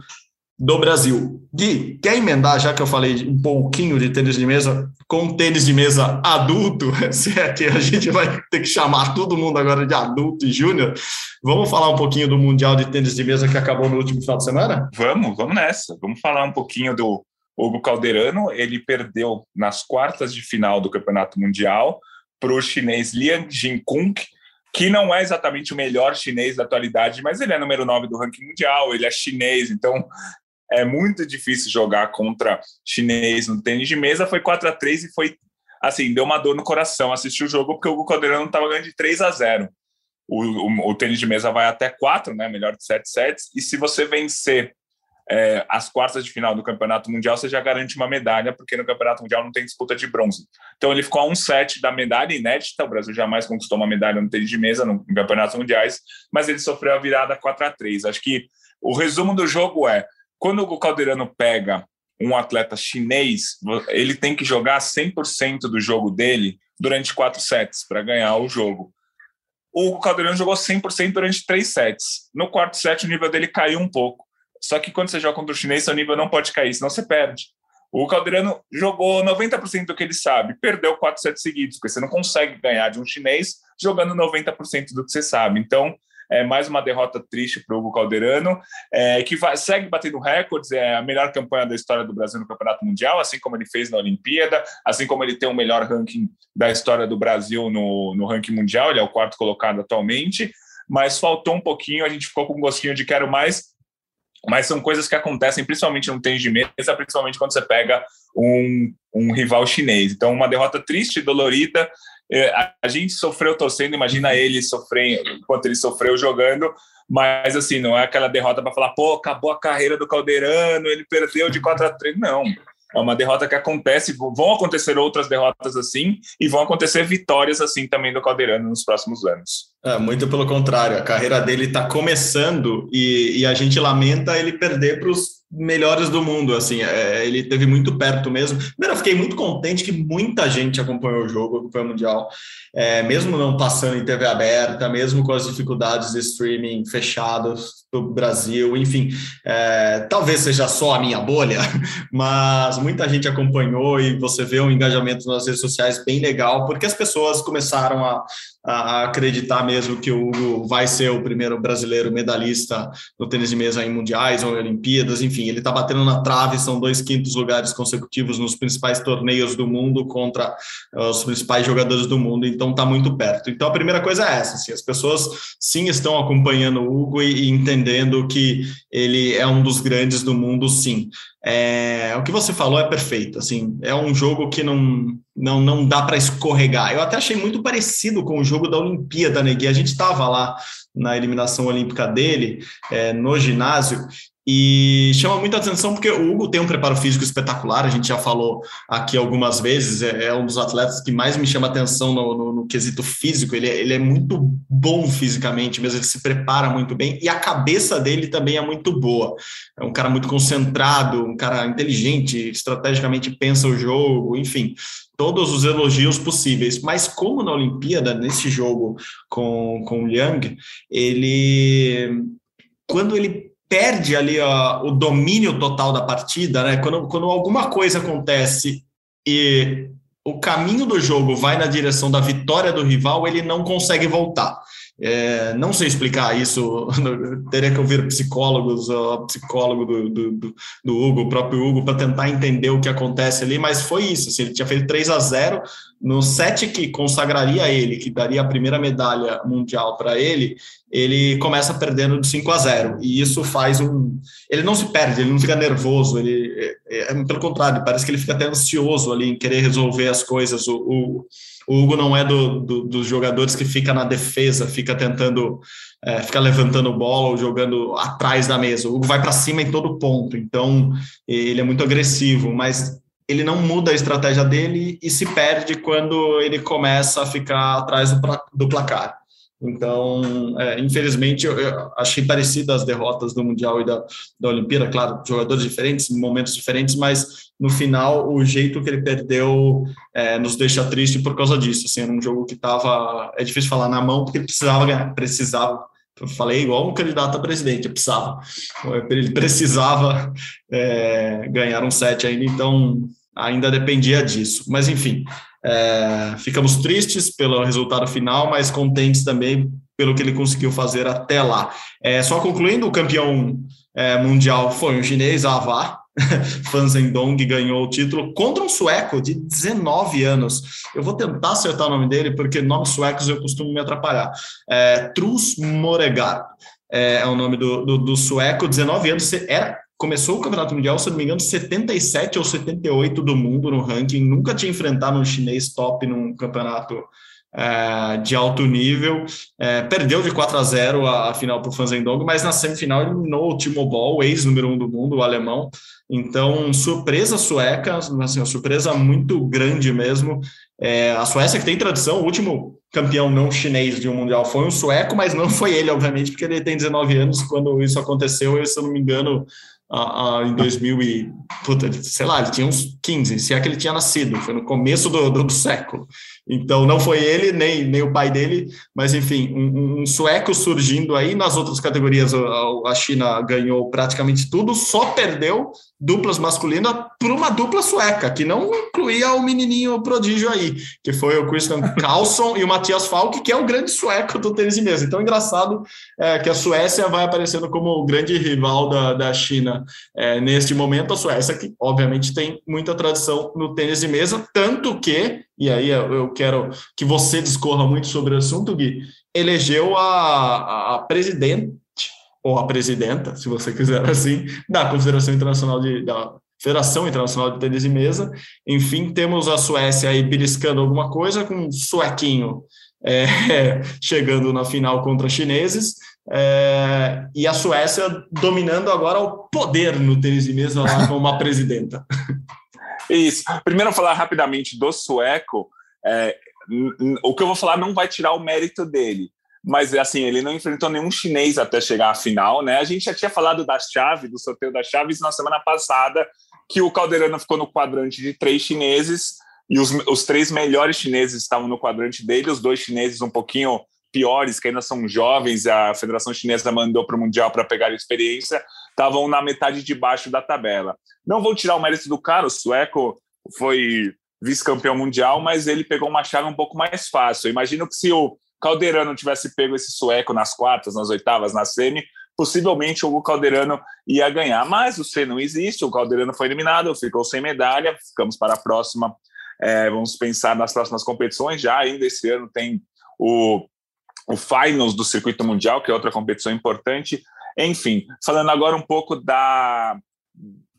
do Brasil. Gui, quer emendar, já que eu falei um pouquinho de tênis de mesa, com tênis de mesa adulto, se é que a gente vai ter que chamar todo mundo agora de adulto e júnior, vamos falar um pouquinho do Mundial de Tênis de Mesa que acabou no último final de semana? Vamos, vamos nessa. Vamos falar um pouquinho do Hugo Calderano. Ele perdeu nas quartas de final do Campeonato Mundial para o chinês Liang Jinkung, que não é exatamente o melhor chinês da atualidade, mas ele é número 9 do ranking mundial, ele é chinês, então é muito difícil jogar contra chinês no tênis de mesa. Foi 4 a 3 e foi assim, deu uma dor no coração assistir o jogo porque o Hugo Calderano estava ganhando de 3 a 0. O, o, o, tênis de mesa vai até 4, né, melhor de 7 sets, e se você vencer é, as quartas de final do Campeonato Mundial, você já garante uma medalha, porque no Campeonato Mundial não tem disputa de bronze. Então ele ficou a um set da medalha inédita, o Brasil jamais conquistou uma medalha no tênis de mesa no, no Campeonatos Mundiais, mas ele sofreu a virada 4 a 3 Acho que o resumo do jogo é, quando o Caldeirano pega um atleta chinês, ele tem que jogar 100% do jogo dele durante quatro sets para ganhar o jogo. O Caldeirano jogou 100% durante três sets. No quarto set, o nível dele caiu um pouco. Só que quando você joga contra o chinês, seu nível não pode cair, senão você perde. O Caldeirano jogou 90% do que ele sabe, perdeu quatro sets seguidos, porque você não consegue ganhar de um chinês jogando 90% do que você sabe. Então, é mais uma derrota triste para o Hugo Calderano, é, que vai, segue batendo recordes, é a melhor campanha da história do Brasil no Campeonato Mundial, assim como ele fez na Olimpíada, assim como ele tem o melhor ranking da história do Brasil no, no ranking mundial, ele é o quarto colocado atualmente, mas faltou um pouquinho, a gente ficou com um gostinho de quero mais, mas são coisas que acontecem principalmente no tênis de mesa, principalmente quando você pega um, um rival chinês. Então, uma derrota triste, dolorida, é, a gente sofreu torcendo, imagina ele sofrendo, enquanto ele sofreu jogando, mas assim, não é aquela derrota para falar, pô, acabou a carreira do Caldeirano, ele perdeu de 4 a 3. Não. É uma derrota que acontece, vão acontecer outras derrotas assim, e vão acontecer vitórias assim também do Caldeirano nos próximos anos. É, muito pelo contrário, a carreira dele está começando e, e, a gente lamenta ele perder para os melhores do mundo, assim, é, ele teve muito perto mesmo. Primeiro, eu fiquei muito contente que muita gente acompanhou o jogo, acompanhou o Mundial, é, mesmo não passando em TV aberta, mesmo com as dificuldades de streaming fechados do Brasil, enfim, é, talvez seja só a minha bolha, mas muita gente acompanhou e você vê um engajamento nas redes sociais bem legal, porque as pessoas começaram a, a acreditar mesmo que o Hugo vai ser o primeiro brasileiro medalhista no tênis de mesa em mundiais ou em Olimpíadas, enfim, ele está batendo na trave, são dois quintos lugares consecutivos nos principais torneios do mundo contra uh, os principais jogadores do mundo, então está muito perto. Então a primeira coisa é essa, assim, as pessoas sim estão acompanhando o Hugo e, e entendendo que ele é um dos grandes do mundo, sim. É, o que você falou é perfeito, assim, é um jogo que não, não, não dá para escorregar. Eu até achei muito parecido com o jogo da Olimpíada, né, Gui? A gente estava lá na eliminação olímpica dele, é, no ginásio, e chama muita atenção porque o Hugo tem um preparo físico espetacular, a gente já falou aqui algumas vezes, é, é um dos atletas que mais me chama atenção no, no, no quesito físico, ele, é, ele é muito bom fisicamente mesmo, ele se prepara muito bem e a cabeça dele também é muito boa. É um cara muito concentrado, um cara inteligente, estrategicamente pensa o jogo, enfim, todos os elogios possíveis. Mas como na Olimpíada, nesse jogo com, com o Liang, ele quando ele perde ali ó, o domínio total da partida, né? Quando, quando alguma coisa acontece e o caminho do jogo vai na direção da vitória do rival, ele não consegue voltar. É, não sei explicar isso, teria que ouvir psicólogos, o psicólogo do, do, do Hugo, o próprio Hugo, para tentar entender o que acontece ali, mas foi isso. Assim, ele tinha feito 3 a 0 no set que consagraria ele, que daria a primeira medalha mundial para ele, ele começa perdendo de 5 a 0 e isso faz um. Ele não se perde, ele não fica nervoso, ele, é, é, pelo contrário, parece que ele fica até ansioso ali em querer resolver as coisas. O, o, o Hugo não é do, do, dos jogadores que fica na defesa, fica tentando, é, fica levantando bola ou jogando atrás da mesa. O Hugo vai para cima em todo ponto, então ele é muito agressivo, mas ele não muda a estratégia dele e se perde quando ele começa a ficar atrás do, do placar. Então, é, infelizmente, eu, eu, achei parecido as derrotas do Mundial e da, da Olimpíada, claro, jogadores diferentes, momentos diferentes, mas no final, o jeito que ele perdeu é, nos deixa triste por causa disso. Assim, era um jogo que estava, é difícil falar na mão, porque ele precisava ganhar, precisava. Eu falei igual um candidato a presidente, precisava. Ele precisava é, ganhar um set ainda, então ainda dependia disso. Mas, enfim, é, ficamos tristes pelo resultado final, mas contentes também pelo que ele conseguiu fazer até lá. É, só concluindo, o campeão é, mundial foi um chinês, Ava. Fan Zhendong ganhou o título contra um sueco de 19 anos. Eu vou tentar acertar o nome dele, porque nomes suecos eu costumo me atrapalhar. É, Trus Moregar é, é, o nome do, do, do sueco, 19 anos, era começou o Campeonato Mundial, se não me engano, 77 ou 78 do mundo no ranking, nunca tinha enfrentado um chinês top num campeonato é, de alto nível. É, perdeu de 4 a 0 a, a final para o Fanzendong, mas na semifinal eliminou o Timo Boll, ex número um do mundo, o alemão. Então, surpresa sueca, assim, uma surpresa muito grande mesmo. É, a Suécia que tem tradição, o último campeão não chinês de um mundial foi um sueco, mas não foi ele, obviamente, porque ele tem 19 anos quando isso aconteceu. Eu, se eu não me engano, em 2000 e, puta, sei lá, ele tinha uns 15, se é que ele tinha nascido, foi no começo do, do, do século. Então, não foi ele, nem, nem o pai dele, mas enfim, um, um sueco surgindo aí. Nas outras categorias, a, a, China ganhou praticamente tudo, só perdeu duplas masculinas para uma dupla sueca, que não incluía o menininho prodígio aí, que foi o Christian Carlson e o Matias Falk, que é o grande sueco do tênis de mesa. Então, engraçado é, que a Suécia vai aparecendo como o grande rival da, da China é, neste momento. A Suécia, que obviamente tem muita tradição no tênis de mesa, tanto que e aí eu quero que você discorra muito sobre o assunto, Gui, elegeu a, a presidente, ou a presidenta, se você quiser assim, da Confederação Internacional de, da Federação Internacional de Tênis de Mesa. Enfim, temos a Suécia aí beliscando alguma coisa, com um suequinho é, chegando na final contra chineses, é, e a Suécia dominando agora o poder no tênis de mesa lá como uma presidenta. Isso. Primeiro, falar rapidamente do sueco. É, o que eu vou falar não vai tirar o mérito dele, mas assim, ele não enfrentou nenhum chinês até chegar à final, né? A gente já tinha falado da chave, do sorteio das chaves na semana passada, que o Calderano ficou no quadrante de três chineses e os, os três melhores chineses estavam no quadrante dele, os dois chineses um pouquinho piores, que ainda são jovens, a Federação Chinesa mandou para o Mundial para pegar experiência, estavam na metade de baixo da tabela. Não vou tirar o mérito do cara, o sueco foi vice-campeão mundial, mas ele pegou uma chave um pouco mais fácil. Eu imagino que se o Calderano tivesse pego esse sueco nas quartas, nas oitavas, na semi, possivelmente o Calderano ia ganhar. Mas o C não existe, o Calderano foi eliminado, ficou sem medalha, ficamos para a próxima. É, vamos pensar nas próximas competições. Já ainda esse ano tem o, o Finals do Circuito Mundial, que é outra competição importante. Enfim, falando agora um pouco da,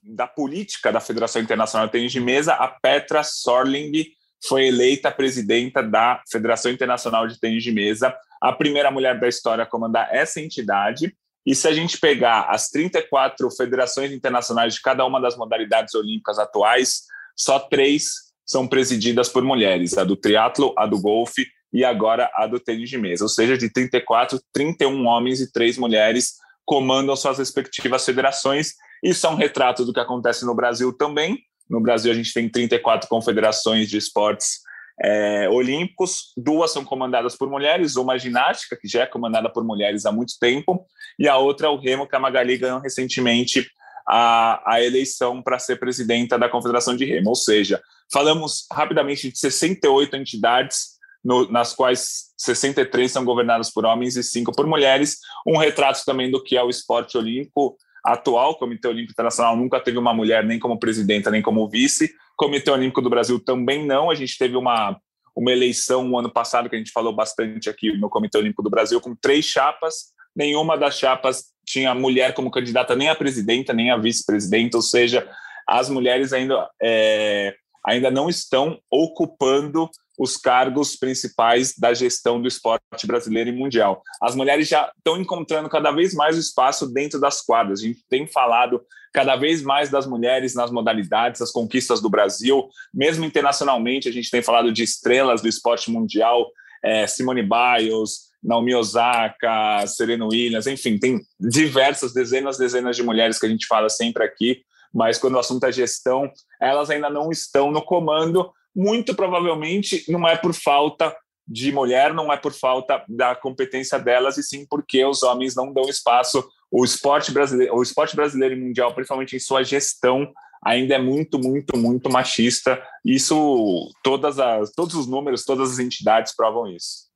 da política da Federação Internacional de Tênis de Mesa, a Petra Sorling foi eleita presidenta da Federação Internacional de Tênis de Mesa, a primeira mulher da história a comandar essa entidade. E se a gente pegar as 34 federações internacionais de cada uma das modalidades olímpicas atuais, só três são presididas por mulheres: a do triatlo, a do golfe e agora a do tênis de mesa. Ou seja, de 34, 31 homens e três mulheres comandam suas respectivas federações. Isso é um retrato do que acontece no Brasil também. No Brasil, a gente tem 34 confederações de esportes é, olímpicos, duas são comandadas por mulheres, uma ginástica, que já é comandada por mulheres há muito tempo, e a outra é o remo, que a Magali ganhou recentemente a, a eleição para ser presidenta da Confederação de Remo. Ou seja, falamos rapidamente de 68 entidades no, nas quais 63 são governadas por homens e 5 por mulheres. Um retrato também do que é o esporte olímpico atual. Comitê Olímpico Internacional nunca teve uma mulher nem como presidenta nem como vice. Comitê Olímpico do Brasil também não. A gente teve uma, uma eleição no ano passado que a gente falou bastante aqui no Comitê Olímpico do Brasil com três chapas. Nenhuma das chapas tinha mulher como candidata nem a presidenta nem a vice-presidenta, ou seja, as mulheres ainda é, ainda não estão ocupando os cargos principais da gestão do esporte brasileiro e mundial. As mulheres já estão encontrando cada vez mais o espaço dentro das quadras. A gente tem falado cada vez mais das mulheres nas modalidades, as conquistas do Brasil, mesmo internacionalmente, a gente tem falado de estrelas do esporte mundial, é, Simone Biles, Naomi Osaka, Serena Williams, enfim, tem diversas, dezenas, dezenas de mulheres que a gente fala sempre aqui, mas quando o assunto é gestão, elas ainda não estão no comando, muito provavelmente não é por falta de mulher, não é por falta da competência delas, e sim porque os homens não dão espaço. O esporte brasileiro, o esporte brasileiro e mundial, principalmente em sua gestão, ainda é muito, muito, muito machista. Isso, todas as, todos os números, todas as entidades provam isso.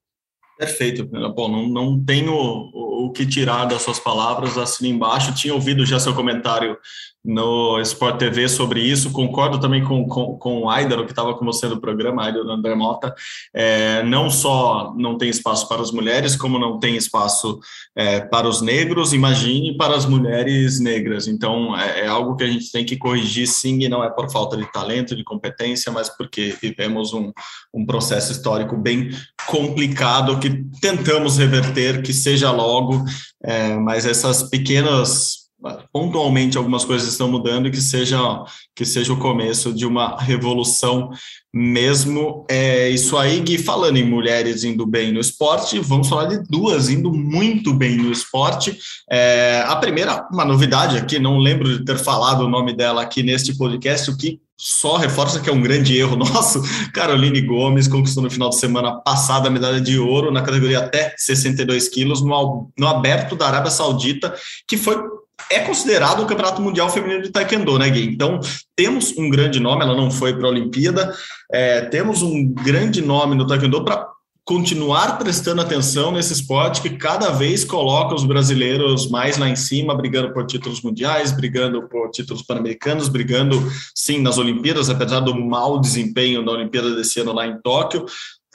Perfeito, Bom, não, não tenho o, o que tirar das suas palavras, assino embaixo. Tinha ouvido já seu comentário no Sport TV sobre isso. Concordo também com, com, com o Aidaro, que estava com você no programa, Aidaro André Mota. É, não só não tem espaço para as mulheres, como não tem espaço é, para os negros, imagine para as mulheres negras. Então, é, é, algo que a gente tem que corrigir, sim, e não é por falta de talento, de competência, mas porque vivemos um, um processo histórico bem complicado que tentamos reverter, que seja logo, é, mas essas pequenas pontualmente algumas coisas estão mudando e que seja que seja o começo de uma revolução mesmo. É isso aí, Gui, falando em mulheres indo bem no esporte, vamos falar de duas indo muito bem no esporte. É, a primeira, uma novidade aqui, não lembro de ter falado o nome dela aqui neste podcast, o que só reforça que é um grande erro nosso. Caroline Gomes conquistou no final de semana passada a medalha de ouro na categoria até 62 quilos no, no aberto da Arábia Saudita, que foi é considerado o Campeonato Mundial Feminino de Taekwondo, né, Gui? Então, temos um grande nome, ela não foi para a Olimpíada, é, temos um grande nome no Taekwondo para continuar prestando atenção nesse esporte que cada vez coloca os brasileiros mais lá em cima, brigando por títulos mundiais, brigando por títulos pan-americanos, brigando, sim, nas Olimpíadas, apesar do mau desempenho da Olimpíada desse ano lá em Tóquio.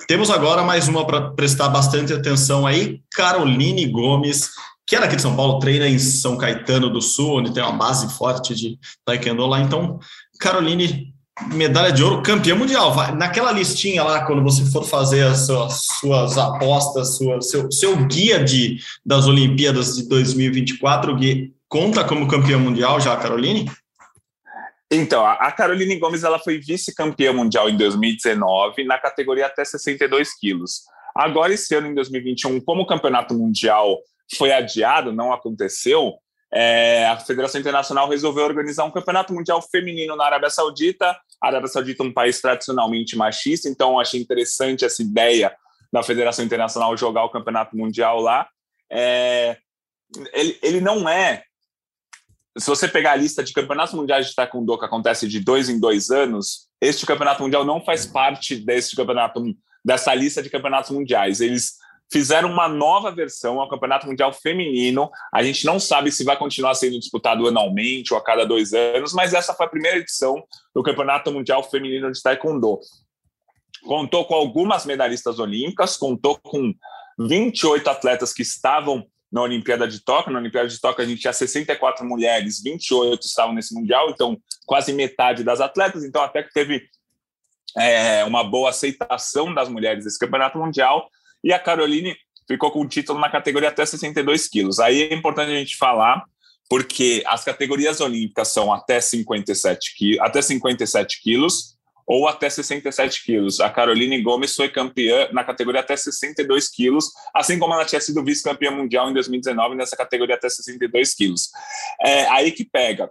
Temos agora mais uma para prestar bastante atenção aí, Caroline Gomes, que era aqui de São Paulo, treina em São Caetano do Sul, onde tem uma base forte de taekwondo lá. Então, Caroline, medalha de ouro, campeã mundial. Vai, naquela listinha lá, quando você for fazer as suas, suas apostas, sua, seu, seu guia de, das Olimpíadas de 2024, Gui, conta como campeã mundial já, Caroline? Então, a Caroline Gomes ela foi vice-campeã mundial em 2019 na categoria até 62 quilos. Agora, esse ano, em 2021, como o campeonato mundial foi adiado, não aconteceu, é, a Federação Internacional resolveu organizar um campeonato mundial feminino na Arábia Saudita. A Arábia Saudita é um país tradicionalmente machista, então achei interessante essa ideia da Federação Internacional jogar o campeonato mundial lá. É, ele, ele não é. Se você pegar a lista de campeonatos mundiais de taekwondo que acontece de dois em dois anos, este campeonato mundial não faz parte desse campeonato dessa lista de campeonatos mundiais. Eles fizeram uma nova versão ao Campeonato Mundial Feminino. A gente não sabe se vai continuar sendo disputado anualmente ou a cada dois anos, mas essa foi a primeira edição do Campeonato Mundial Feminino de Taekwondo. Contou com algumas medalhistas olímpicas, contou com 28 atletas que estavam na Olimpíada de Tóquio. Na Olimpíada de Tóquio a gente tinha 64 mulheres, 28 estavam nesse Mundial, então quase metade das atletas. Então até que teve é, uma boa aceitação das mulheres desse Campeonato Mundial. E a Caroline ficou com o título na categoria até 62 quilos. Aí é importante a gente falar, porque as categorias olímpicas são até 57, qui até 57 quilos ou até 67 quilos. A Caroline Gomes foi campeã na categoria até 62 quilos, assim como ela tinha sido vice-campeã mundial em 2019 nessa categoria até 62 quilos. É aí que pega.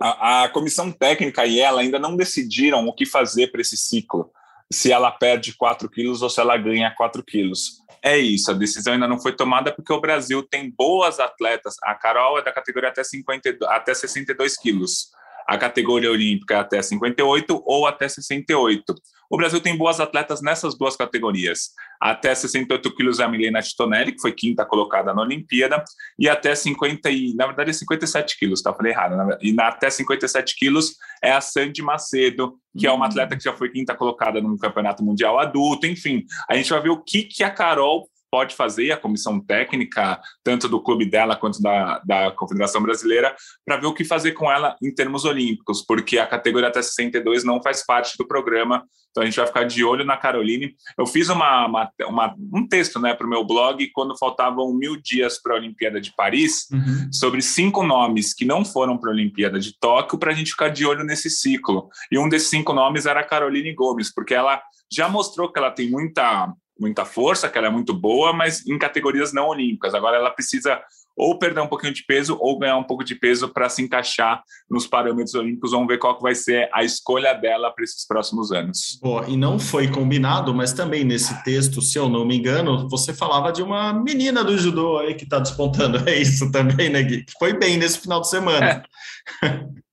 A, a comissão técnica e ela ainda não decidiram o que fazer para esse ciclo se ela perde 4 quilos ou se ela ganha 4 quilos. É isso, a decisão ainda não foi tomada porque o Brasil tem boas atletas. A Carol é da categoria até, 50, até 62 quilos a categoria olímpica até 58 ou até 68. O Brasil tem boas atletas nessas duas categorias. Até 68 quilos é a Milena Titonelli, que foi quinta colocada na Olimpíada, e até 50, e, na verdade, 57 quilos, tá? Falei errado. Né? E na, até 57 quilos é a Sandy Macedo, que é uma hum. atleta que já foi quinta colocada no Campeonato Mundial Adulto. Enfim, a gente vai ver o que, que a Carol pode fazer, a comissão técnica, tanto do clube dela quanto da, da Confederação Brasileira, para ver o que fazer com ela em termos olímpicos, porque a categoria até 62 não faz parte do programa, então a gente vai ficar de olho na Caroline. Eu fiz uma, uma, uma um texto né, para o meu blog quando faltavam mil dias para a Olimpíada de Paris, uhum. sobre cinco nomes que não foram para a Olimpíada de Tóquio, para a gente ficar de olho nesse ciclo. E um desses cinco nomes era a Caroline Gomes, porque ela já mostrou que ela tem muita muita força, que ela é muito boa, mas em categorias não olímpicas. Agora ela precisa ou perder um pouquinho de peso ou ganhar um pouco de peso para se encaixar nos parâmetros olímpicos. Vamos ver qual que vai ser a escolha dela para esses próximos anos. Boa, e não foi combinado, mas também nesse texto, se eu não me engano, você falava de uma menina do judô aí que está despontando. É isso também, né, Gui? Foi bem nesse final de semana. É.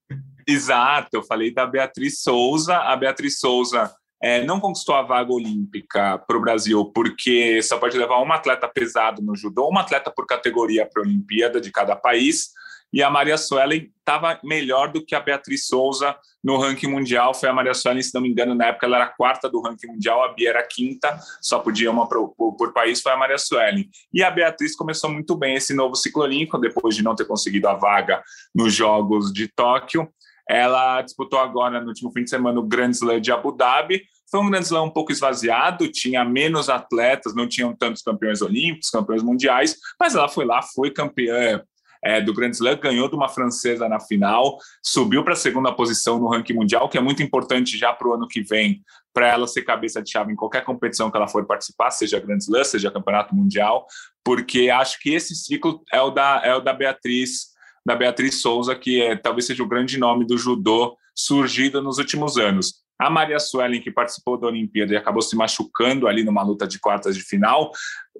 Exato, eu falei da Beatriz Souza. A Beatriz Souza é, não conquistou a vaga olímpica para o Brasil porque só pode levar uma atleta pesado no judô, uma atleta por categoria para a Olimpíada de cada país. e a Maria Suelen estava melhor do que a Beatriz Souza no ranking mundial. Foi a Maria Suelen, se não me engano, na época ela era quarta do ranking mundial, a Bia era quinta, só podia uma por, por, por país, foi a Maria Suelen. E a Beatriz começou muito bem esse novo ciclo olímpico, depois de não ter conseguido a vaga nos Jogos de Tóquio. Ela disputou agora, no último fim de semana, o Grand Slam de Abu Dhabi. Foi um Grand Slam um pouco esvaziado, tinha menos atletas, não tinham tantos campeões olímpicos, campeões mundiais, mas ela foi lá, foi campeã é, do Grand Slam, ganhou de uma francesa na final, subiu para a segunda posição no ranking mundial, que é muito importante já para o ano que vem, para ela ser cabeça de chave em qualquer competição que ela for participar, seja Grand Slam, seja Campeonato Mundial, porque acho que esse ciclo é o da, é o da Beatriz da Beatriz Souza, que é, talvez seja o grande nome do judô surgido nos últimos anos. A Maria Suelen, que participou da Olimpíada e acabou se machucando ali numa luta de quartas de final,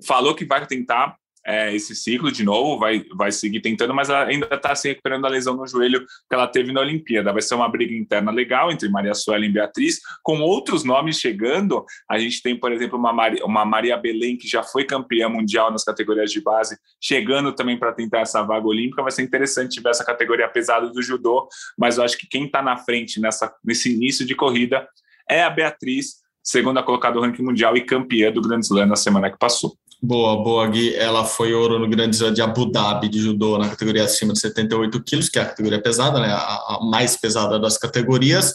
falou que vai tentar é, esse ciclo de novo, vai, vai seguir tentando, mas ela ainda está se recuperando da lesão no joelho que ela teve na Olimpíada. Vai ser uma briga interna legal entre Maria Suelen e Beatriz, com outros nomes chegando. A gente tem, por exemplo, uma Maria, uma Maria Belém, que já foi campeã mundial nas categorias de base, chegando também para tentar essa vaga olímpica. Vai ser interessante ver essa categoria pesada do judô, mas eu acho que quem está na frente nessa, nesse início de corrida é a Beatriz, segunda colocada do ranking mundial e campeã do Grand Slam na semana que passou. Boa, boa, Gui. Ela foi ouro no Grande Slam de Abu Dhabi de judô na categoria acima de 78 quilos, que é a categoria pesada, né? A, a mais pesada das categorias.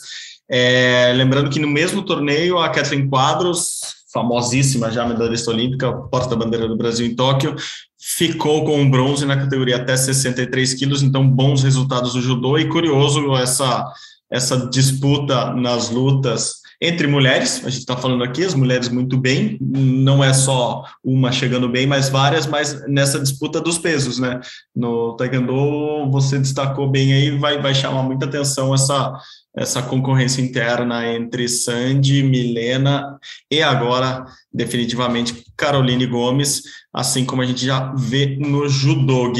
É, lembrando que no mesmo torneio, a Kathleen Quadros, famosíssima já medalhista olímpica, porta-bandeira do Brasil em Tóquio, ficou com o bronze na categoria até 63 quilos, então bons resultados do judô e curioso essa, essa disputa nas lutas entre mulheres, a gente está falando aqui, as mulheres muito bem, não é só uma chegando bem, mas várias, mas nessa disputa dos pesos, né? No Taekwondo, você destacou bem aí, vai, vai chamar muita atenção essa, essa concorrência interna entre Sandy, Milena e agora, definitivamente, Caroline Gomes, assim como a gente já vê no judô.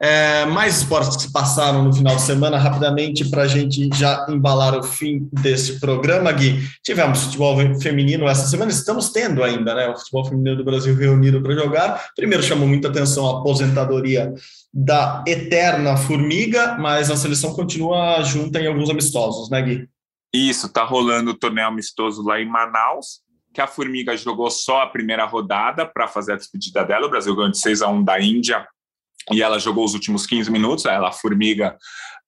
É, mais esportes que se passaram no final de semana, rapidamente, para a gente já embalar o fim desse programa, Gui. Tivemos futebol feminino essa semana, estamos tendo ainda, né? O futebol feminino do Brasil reunido para jogar. Primeiro chamou muita atenção a aposentadoria da eterna Formiga, mas a seleção continua junta em alguns amistosos, né, Gui? Isso, tá rolando o torneio amistoso lá em Manaus, que a Formiga jogou só a primeira rodada para fazer a despedida dela. O Brasil ganhou de 6 a 1 da Índia e ela jogou os últimos 15 minutos, ela, a Formiga,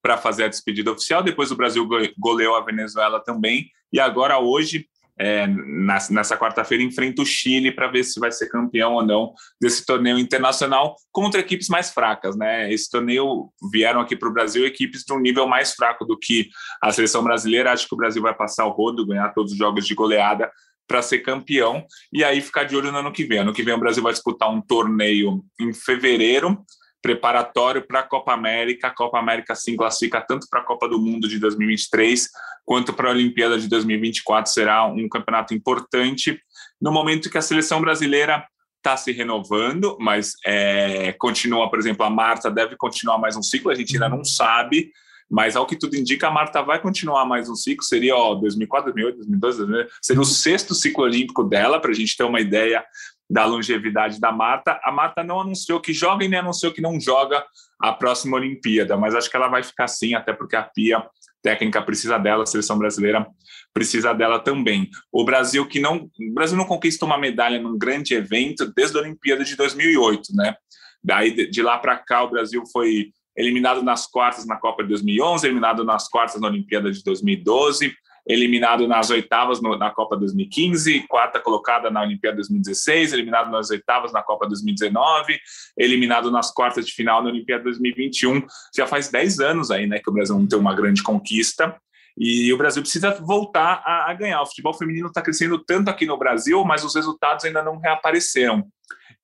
para fazer a despedida oficial. Depois o Brasil goleou a Venezuela também. E agora, hoje, é, nessa quarta-feira enfrenta o Chile para ver se vai ser campeão ou não desse torneio internacional contra equipes mais fracas, né? Esse torneio vieram aqui para o Brasil equipes de um nível mais fraco do que a seleção brasileira. Acho que o Brasil vai passar o rodo, ganhar todos os jogos de goleada para ser campeão e aí ficar de olho no ano que vem. Ano que vem o Brasil vai disputar um torneio em fevereiro preparatório para a Copa América. A Copa América se classifica tanto para a Copa do Mundo de 2023 quanto para a Olimpíada de 2024. Será um campeonato importante no momento que a seleção brasileira está se renovando, mas é, continua, por exemplo, a Marta deve continuar mais um ciclo, a gente ainda não sabe, mas ao que tudo indica, a Marta vai continuar mais um ciclo, seria ó, 2004, 2008, 2012, 2012 seria o sexto ciclo olímpico dela, para a gente ter uma ideia da longevidade da Marta. A Marta não anunciou que joga e nem anunciou que não joga a próxima Olimpíada, mas acho que ela vai ficar assim, até porque a Pia técnica precisa dela, a seleção brasileira precisa dela também. O Brasil que não, o Brasil não conquista uma medalha num grande evento desde a Olimpíada de 2008, né? Daí de lá para cá o Brasil foi eliminado nas quartas na Copa de 2011, eliminado nas quartas na Olimpíada de 2012, eliminado nas oitavas no, na Copa 2015, quarta colocada na Olimpíada 2016, eliminado nas oitavas na Copa 2019, eliminado nas quartas de final na Olimpíada 2021. Já faz 10 anos aí, né, que o Brasil não tem uma grande conquista. E o Brasil precisa voltar a, a ganhar. O futebol feminino está crescendo tanto aqui no Brasil, mas os resultados ainda não reapareceram.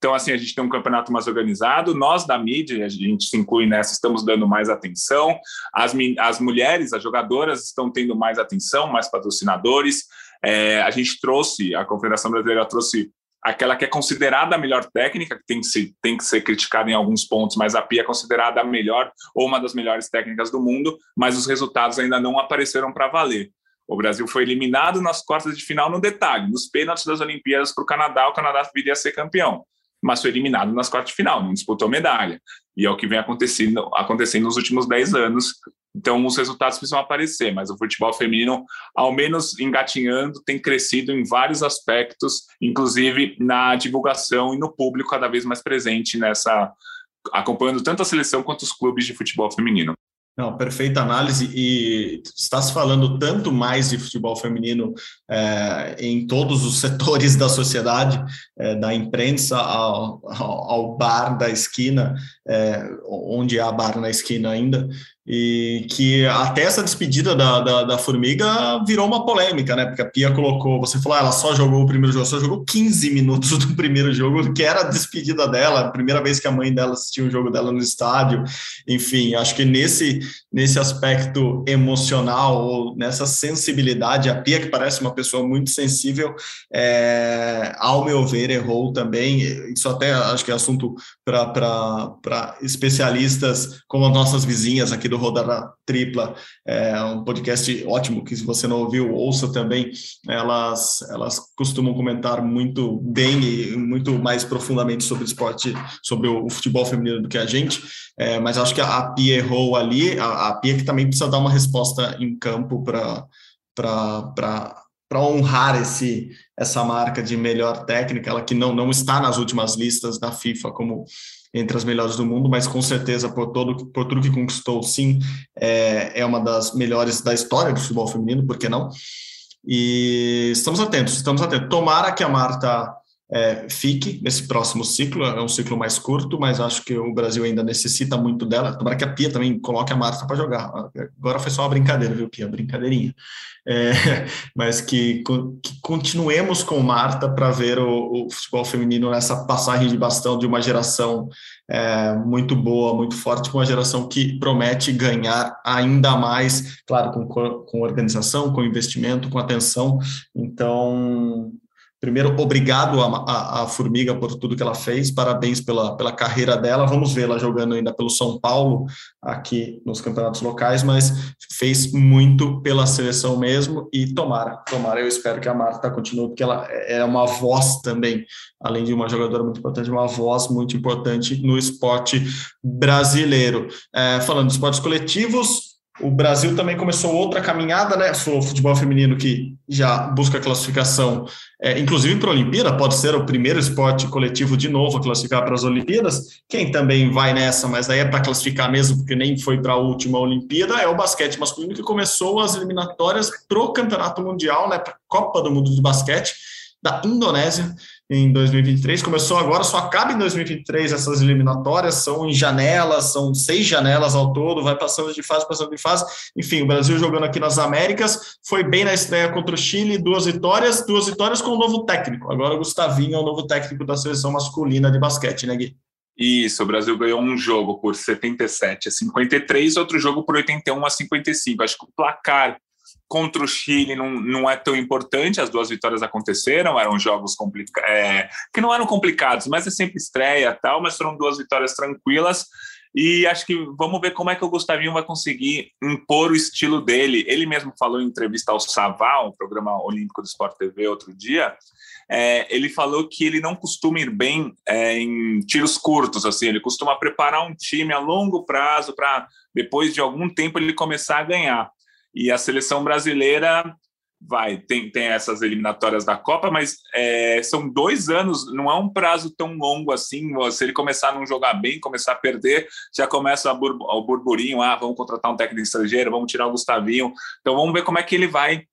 Então, assim, a gente tem um campeonato mais organizado. Nós, da mídia, a gente se inclui nessa, estamos dando mais atenção. As, as mulheres, as jogadoras, estão tendo mais atenção, mais patrocinadores. É, a gente trouxe, a Confederação Brasileira trouxe aquela que é considerada a melhor técnica, que tem que, ser, tem que ser criticada em alguns pontos, mas a Pia é considerada a melhor ou uma das melhores técnicas do mundo, mas os resultados ainda não apareceram para valer. O Brasil foi eliminado nas quartas de final no detalhe, nos pênaltis das Olimpíadas para o Canadá, o Canadá viria a ser campeão mas foi eliminado nas quartas de final, não disputou medalha. E é o que vem acontecendo, acontecendo nos últimos 10 anos. Então, os resultados precisam aparecer, mas o futebol feminino, ao menos engatinhando, tem crescido em vários aspectos, inclusive na divulgação e no público cada vez mais presente nessa, acompanhando tanto a seleção quanto os clubes de futebol feminino. Não, perfeita análise. E está se falando tanto mais de futebol feminino é, em todos os setores da sociedade, é, da imprensa ao, ao, ao, bar da esquina, é, onde há bar na esquina ainda, e que até essa despedida da, da, da, Formiga virou uma polêmica, né? Porque a Pia colocou, você falou, ah, ela só jogou o primeiro jogo, só jogou 15 minutos do primeiro jogo, que era a despedida dela, a primeira vez que a mãe dela assistiu o jogo dela no estádio. Enfim, acho que nesse, nesse aspecto emocional, ou nessa sensibilidade, a Pia, que parece uma pessoa muito sensível, é, ao meu ver, errou também. Isso até acho que é assunto para especialistas como as nossas vizinhas aqui do Rodada Tripla, é um podcast ótimo que se você não ouviu, ouça também. Elas, elas costumam comentar muito bem e muito mais profundamente sobre esporte, sobre o, futebol feminino do que a gente, é, mas acho que a, Pia errou ali, a, a Pia que também precisa dar uma resposta em campo para para honrar esse, essa marca de melhor técnica, ela que não, não está nas últimas listas da FIFA como entre as melhores do mundo, mas com certeza por todo por tudo que conquistou, sim, é, é uma das melhores da história do futebol feminino, por que não? E estamos atentos, estamos atentos. Tomara que a Marta é, fique nesse próximo ciclo, é um ciclo mais curto, mas acho que o Brasil ainda necessita muito dela. Tomara que a Pia também coloque a Marta para jogar. Agora foi só uma brincadeira, viu, Pia? Brincadeirinha. É, mas que, que, continuemos com Marta para ver o, o, futebol feminino nessa passagem de bastão de uma geração é, muito boa, muito forte, com uma geração que promete ganhar ainda mais, claro, com, com organização, com investimento, com atenção. Então, Primeiro, obrigado à, Formiga por tudo que ela fez, parabéns pela, pela carreira dela. Vamos vê-la jogando ainda pelo São Paulo, aqui nos campeonatos locais, mas fez muito pela seleção mesmo e tomara, tomara. Eu espero que a Marta continue, porque ela é uma voz também, além de uma jogadora muito importante, uma voz muito importante no esporte brasileiro. É, falando de esportes coletivos, o Brasil também começou outra caminhada, né? O futebol feminino que já busca classificação, é, inclusive para a Olimpíada, pode ser o primeiro esporte coletivo de novo a classificar para as Olimpíadas. Quem também vai nessa, mas aí é para classificar mesmo, porque nem foi para a última Olimpíada, é o basquete masculino que começou as eliminatórias para o Campeonato Mundial, né? Para a Copa do Mundo de Basquete da Indonésia em 2023. Começou agora, só acaba em 2023 essas eliminatórias, são em janelas, são seis janelas ao todo, vai passando de fase, passando de fase. Enfim, o Brasil jogando aqui nas Américas, foi bem na estreia contra o Chile, duas vitórias, duas vitórias com o um novo técnico. Agora o Gustavinho é o novo técnico da seleção masculina de basquete, né, Gui? Isso, o Brasil ganhou um jogo por 77 a 53, outro jogo por 81 a 55. Acho que o placar contra o Chile não, não é tão importante, as duas vitórias aconteceram, eram jogos é, que não eram complicados, mas é sempre estreia tal, mas foram duas vitórias tranquilas. E acho que vamos ver como é que o Gustavinho vai conseguir impor o estilo dele. Ele mesmo falou em entrevista ao Saval, um programa olímpico do Sport TV, outro dia. É, ele falou que ele não costuma ir bem é, em tiros curtos, assim, ele costuma preparar um time a longo prazo para depois de algum tempo ele começar a ganhar. E a seleção brasileira vai, tem, tem essas eliminatórias da Copa, mas é, são dois anos, não é um prazo tão longo assim. Se ele começar a não jogar bem, começar a perder, já começa o burburinho: ah, vamos contratar um técnico estrangeiro, vamos tirar o Gustavinho. Então vamos ver como é que ele vai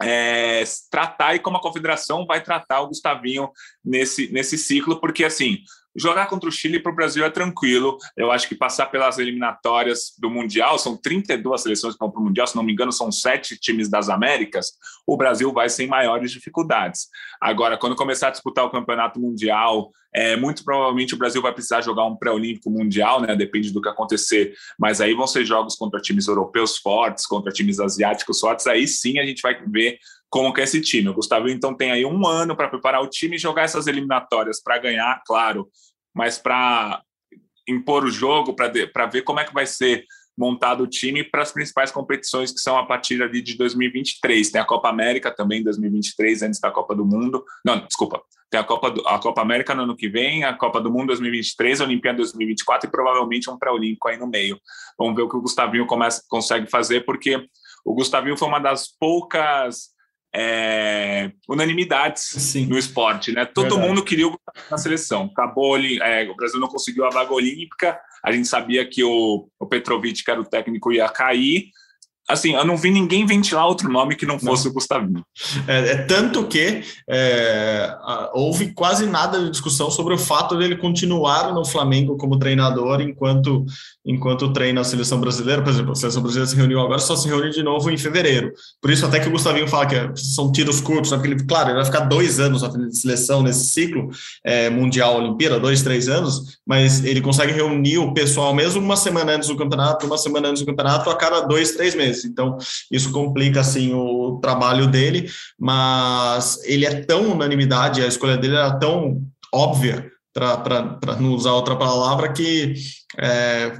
é, tratar e como a confederação vai tratar o Gustavinho nesse, nesse ciclo, porque assim Jogar contra o Chile para o Brasil é tranquilo. Eu acho que passar pelas eliminatórias do Mundial, são 32 seleções que vão para o Mundial, se não me engano, são sete times das Américas. O Brasil vai sem maiores dificuldades. Agora, quando começar a disputar o Campeonato Mundial, é, muito provavelmente o Brasil vai precisar jogar um pré-olímpico mundial, né? Depende do que acontecer. Mas aí vão ser jogos contra times europeus fortes, contra times asiáticos fortes. Aí sim a gente vai ver como que é esse time. O Gustavo então tem aí um ano para preparar o time e jogar essas eliminatórias para ganhar, claro, mas para impor o jogo, para ver como é que vai ser montado o time para as principais competições que são a partir ali de 2023. Tem a Copa América também em 2023, antes da Copa do Mundo. Não, desculpa. Tem a Copa, do, a Copa América no ano que vem, a Copa do Mundo 2023, a Olimpíada 2024 e provavelmente um pré-olímpico aí no meio. Vamos ver o que o Gustavinho começa, consegue fazer, porque o Gustavinho foi uma das poucas é, unanimidades Sim. no esporte, né? Todo Verdade. mundo queria o na seleção. Acabou, é, o Brasil não conseguiu a vaga olímpica. A gente sabia que o, o Petrovic, que era o técnico, ia cair assim, eu não vi ninguém ventilar outro nome que não fosse não. o Gustavinho. É, é tanto que é, houve quase nada de discussão sobre o fato dele continuar no Flamengo como treinador enquanto enquanto treina a seleção brasileira. Por exemplo, a seleção brasileira se reuniu agora, só se reúne de novo em fevereiro. Por isso até que o Gustavinho fala que são tiros curtos, né? porque ele, claro, ele vai ficar dois anos na seleção nesse ciclo é, mundial, Olimpíada, dois, três anos, mas ele consegue reunir o pessoal mesmo uma semana antes do campeonato, uma semana antes do campeonato, a cada dois, três meses. Então, isso complica assim o trabalho dele, mas ele é tão unanimidade, a escolha dele era tão óbvia para não usar outra palavra, que é,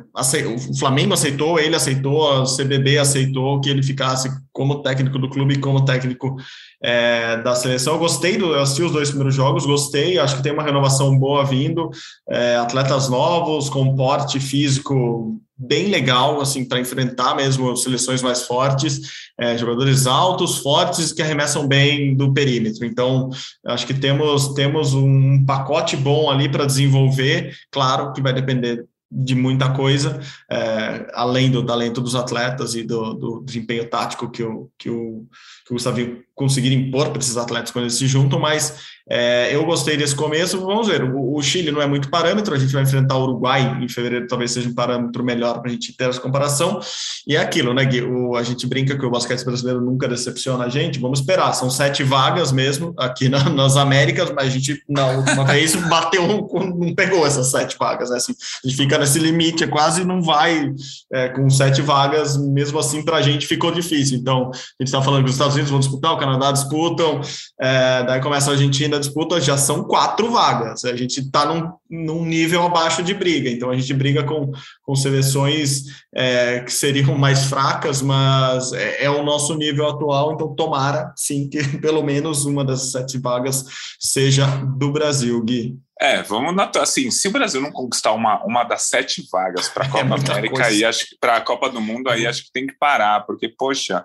o Flamengo aceitou, ele aceitou, a CBB aceitou que ele ficasse como técnico do clube e como técnico é, da seleção. Eu gostei, do, eu assisti os dois primeiros jogos, gostei, acho que tem uma renovação boa vindo, é, atletas novos, com porte físico bem legal, assim, para enfrentar mesmo seleções mais fortes, é, jogadores altos, fortes, que arremessam bem do perímetro. Então, acho que temos, temos um pacote bom ali para desenvolver, claro que vai depender de muita coisa, é, além do talento dos atletas e do, do desempenho tático que o, que o, que o Gustavinho conseguir impor para esses atletas quando eles se juntam, mas é, eu gostei desse começo. Vamos ver, o, o, Chile não é muito parâmetro, a gente vai enfrentar o Uruguai em fevereiro, talvez seja um parâmetro melhor para a gente ter essa comparação. E é aquilo, né, Gui? O, a gente brinca que o basquete brasileiro nunca decepciona a gente. Vamos esperar, são sete vagas mesmo aqui na, nas Américas, mas a gente, na última vez, bateu, não pegou essas sete vagas, né? Assim, a gente fica nesse limite, é quase não vai é, com sete vagas, mesmo assim, para a gente ficou difícil. Então, a gente está falando que os Estados Unidos vão disputar, o Canadá disputam, é, daí começa a Argentina da disputa já são quatro vagas. A gente está num, num, nível abaixo de briga, então a gente briga com, com seleções é, que seriam mais fracas, mas é, é, o nosso nível atual, então tomara sim que pelo menos uma das sete vagas seja do Brasil, Gui. É, vamos notar assim, se o Brasil não conquistar uma, uma das sete vagas para a Copa é América e acho que para a Copa do Mundo aí acho que tem que parar, porque poxa,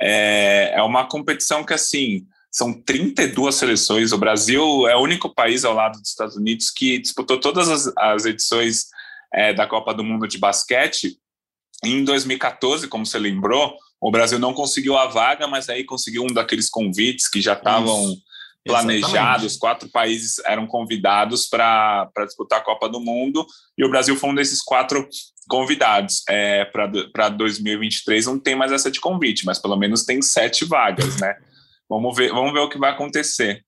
é, é uma competição que assim são 32 seleções. O Brasil é o único país ao lado dos Estados Unidos que disputou todas as, as edições é, da Copa do Mundo de basquete. Em 2014, como você lembrou, o Brasil não conseguiu a vaga, mas aí conseguiu um daqueles convites que já estavam planejados. Quatro países eram convidados para disputar a Copa do Mundo e o Brasil foi um desses quatro convidados. É, para 2023 não tem mais essa de convite, mas pelo menos tem sete vagas, né? Vamos ver, vamos ver o que vai acontecer.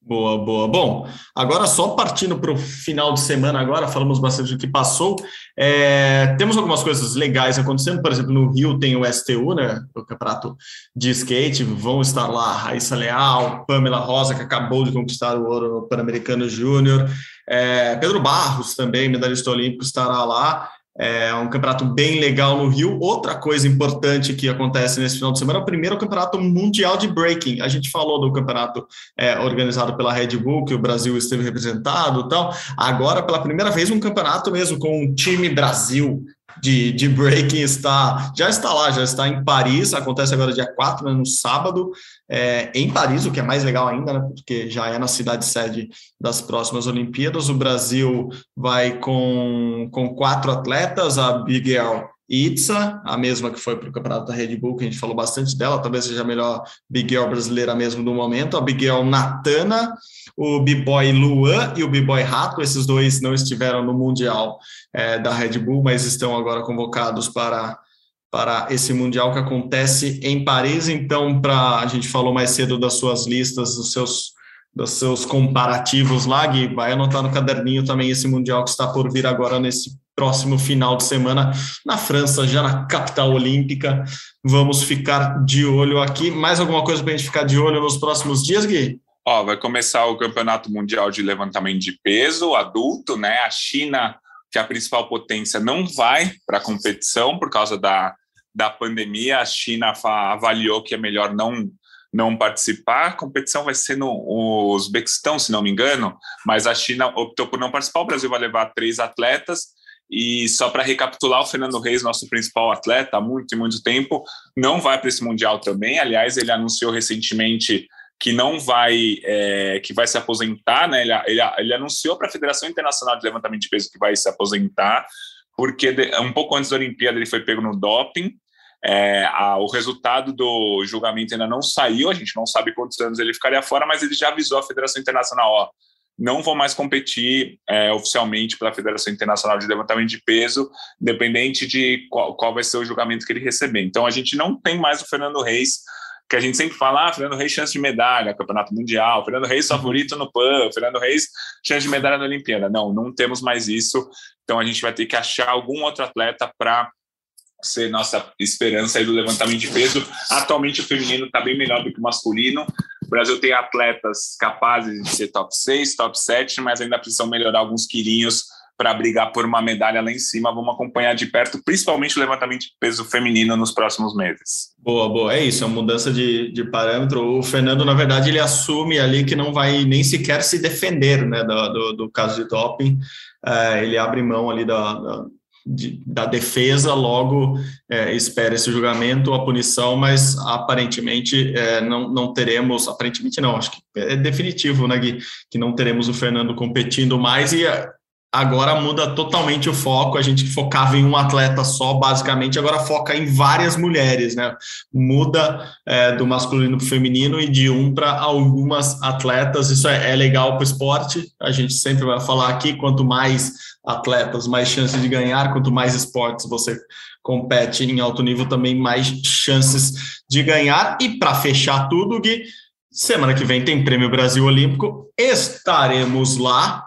Boa, boa. Bom, agora só partindo para o final de semana, agora falamos bastante do que passou. É, temos algumas coisas legais acontecendo, por exemplo, no Rio tem o STU, né? O campeonato de skate. Vão estar lá Raíssa Leal, Pamela Rosa, que acabou de conquistar o ouro no Pan-Americano Júnior. É, Pedro Barros também, medalhista olímpico, estará lá. É um campeonato bem legal no Rio. Outra coisa importante que acontece nesse final de semana é o primeiro campeonato mundial de breaking. A gente falou do campeonato é, organizado pela Red Bull, que o Brasil esteve representado e tal. Agora, pela primeira vez, um campeonato mesmo com o time Brasil de, de breaking está, já está lá, já está em Paris, acontece agora dia 4, né, no sábado, é, em Paris, o que é mais legal ainda, né, porque já é na cidade sede das próximas Olimpíadas. O Brasil vai com, com quatro atletas, a Bigel Itza, a mesma que foi para o campeonato da Red Bull, que a gente falou bastante dela, talvez seja a melhor Big Girl brasileira mesmo do momento, a Big Girl Natana, o B-Boy Luan e o B-Boy Rato, esses dois não estiveram no Mundial é, da Red Bull, mas estão agora convocados para, para esse Mundial que acontece em Paris, então, para a gente falou mais cedo das suas listas, dos seus dos seus comparativos lá, Gui, vai anotar no caderninho também esse Mundial que está por vir agora nesse próximo final de semana na França, já na capital olímpica. Vamos ficar de olho aqui. Mais alguma coisa para a gente ficar de olho nos próximos dias, Gui? Ó, vai começar o Campeonato Mundial de Levantamento de Peso adulto, né? A China que a principal potência não vai para a competição por causa da, da pandemia. A China avaliou que é melhor não não participar. A competição vai ser no Uzbequistão, se não me engano, mas a China optou por não participar. O Brasil vai levar três atletas. E só para recapitular, o Fernando Reis, nosso principal atleta há muito e muito tempo, não vai para esse Mundial também. Aliás, ele anunciou recentemente que não vai é, que vai se aposentar, né? Ele, ele, ele anunciou para a Federação Internacional de Levantamento de Peso que vai se aposentar, porque de, um pouco antes da Olimpíada ele foi pego no doping. É, a, o resultado do julgamento ainda não saiu, a gente não sabe quantos anos ele ficaria fora, mas ele já avisou a Federação Internacional, ó, não vou mais competir é, oficialmente pela Federação Internacional de Levantamento de Peso, independente de qual, qual vai ser o julgamento que ele receber. Então a gente não tem mais o Fernando Reis que a gente sempre fala, ah, Fernando Reis chance de medalha, campeonato mundial, Fernando Reis favorito no PAN, Fernando Reis chance de medalha na Olimpíada. Não, não temos mais isso. Então a gente vai ter que achar algum outro atleta para ser nossa esperança aí do levantamento de peso. Atualmente o feminino está bem melhor do que o masculino. O Brasil tem atletas capazes de ser top 6, top 7, mas ainda precisam melhorar alguns quilinhos para brigar por uma medalha lá em cima. Vamos acompanhar de perto, principalmente o levantamento de peso feminino nos próximos meses. Boa, boa. É isso, é uma mudança de, de parâmetro. O Fernando, na verdade, ele assume ali que não vai nem sequer se defender né, do, do, do caso de doping. É, ele abre mão ali da, da, de, da defesa, logo é, espera esse julgamento, a punição, mas aparentemente é, não, não teremos, aparentemente não, acho que é definitivo, né, Gui, que não teremos o Fernando competindo mais e agora muda totalmente o foco. A gente focava em um atleta só, basicamente, agora foca em várias mulheres, né? Muda é, do masculino para o feminino e de um para algumas atletas. Isso é, é legal para o esporte. A gente sempre vai falar aqui: quanto mais atletas, mais chances de ganhar, quanto mais esportes você compete em alto nível, também mais chances de ganhar. E para fechar tudo, Gui, semana que vem tem Prêmio Brasil Olímpico. Estaremos lá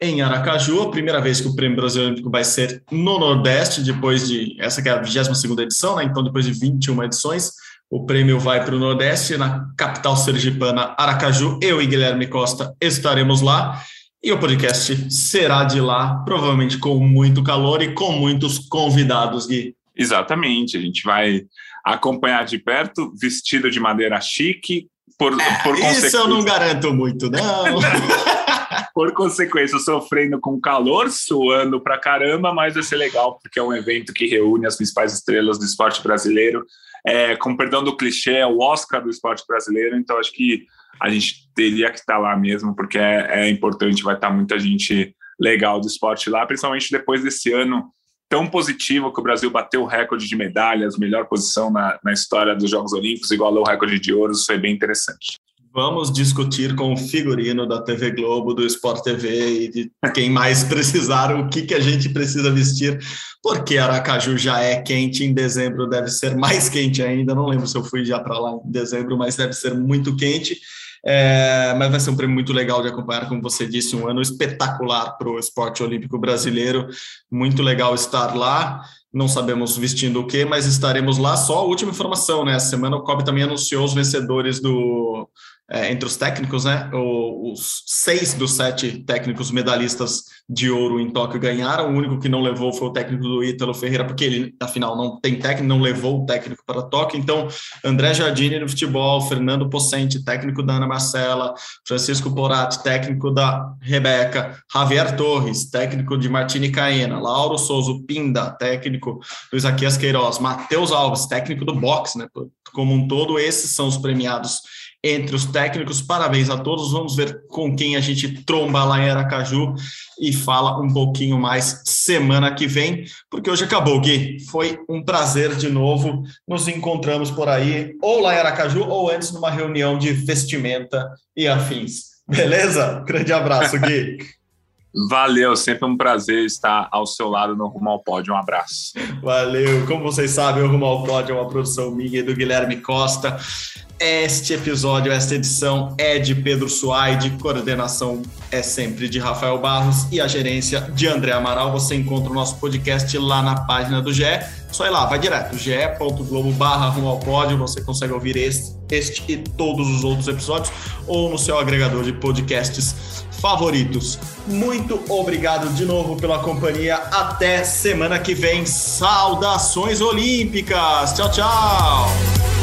em Aracaju, a primeira vez que o Prêmio Brasil Olímpico vai ser no Nordeste, depois de, essa que é a 22ª edição, né? então depois de 21 edições, o prêmio vai para o Nordeste, na capital sergipana, Aracaju. Eu e Guilherme Costa estaremos lá, e o podcast será de lá, provavelmente com muito calor e com muitos convidados, Gui. Exatamente, a gente vai acompanhar de perto, vestido de madeira chique, por, é, por Isso eu não garanto muito, não. por consequência, sofrendo com calor, suando pra caramba, mas vai ser legal, porque é um evento que reúne as principais estrelas do esporte brasileiro. É, com perdão do clichê, é o Oscar do esporte brasileiro, então acho que a gente teria que estar lá mesmo, porque é, é importante, vai estar muita gente legal do esporte lá, principalmente depois desse ano tão positivo que o Brasil bateu o recorde de medalhas, melhor posição na, na história dos Jogos Olímpicos, igualou o recorde de ouro, isso foi bem interessante. Vamos discutir com o figurino da TV Globo, do Sport TV e de quem mais precisar o que, que a gente precisa vestir, porque Aracaju já é quente, em dezembro deve ser mais quente ainda. Não lembro se eu fui já para lá em dezembro, mas deve ser muito quente. É, mas vai ser um prêmio muito legal de acompanhar, como você disse, um ano espetacular para o esporte olímpico brasileiro. Muito legal estar lá. Não sabemos vestindo o que, mas estaremos lá. Só a última informação, né? Essa semana o COB também anunciou os vencedores do é, entre os técnicos, né? os seis dos sete técnicos medalhistas de ouro em Tóquio ganharam. O único que não levou foi o técnico do Ítalo Ferreira, porque ele, afinal, não tem técnico, não levou o técnico para Tóquio. Então, André Jardini no futebol, Fernando Possente, técnico da Ana Marcela, Francisco Porat, técnico da Rebeca, Javier Torres, técnico de Martini Caena, Lauro Souza Pinda, técnico do Isaquias Queiroz, Matheus Alves, técnico do boxe, né? Como um todo, esses são os premiados entre os técnicos. Parabéns a todos. Vamos ver com quem a gente tromba lá em Aracaju e fala um pouquinho mais semana que vem, porque hoje acabou, Gui. Foi um prazer de novo. Nos encontramos por aí, ou lá em Aracaju, ou antes numa reunião de vestimenta e afins. Beleza? Grande abraço, Gui. Valeu, sempre um prazer estar ao seu lado no Rumo ao Pódio. Um abraço. Valeu. Como vocês sabem, o Rumo ao Pódio é uma produção minha e do Guilherme Costa. Este episódio, esta edição é de Pedro Suaide, coordenação é sempre de Rafael Barros e a gerência de André Amaral. Você encontra o nosso podcast lá na página do GE. Só ir lá, vai direto, ge.globo barra rumo ao pódio, você consegue ouvir este, este e todos os outros episódios ou no seu agregador de podcasts favoritos. Muito obrigado de novo pela companhia. Até semana que vem. Saudações olímpicas. Tchau, tchau.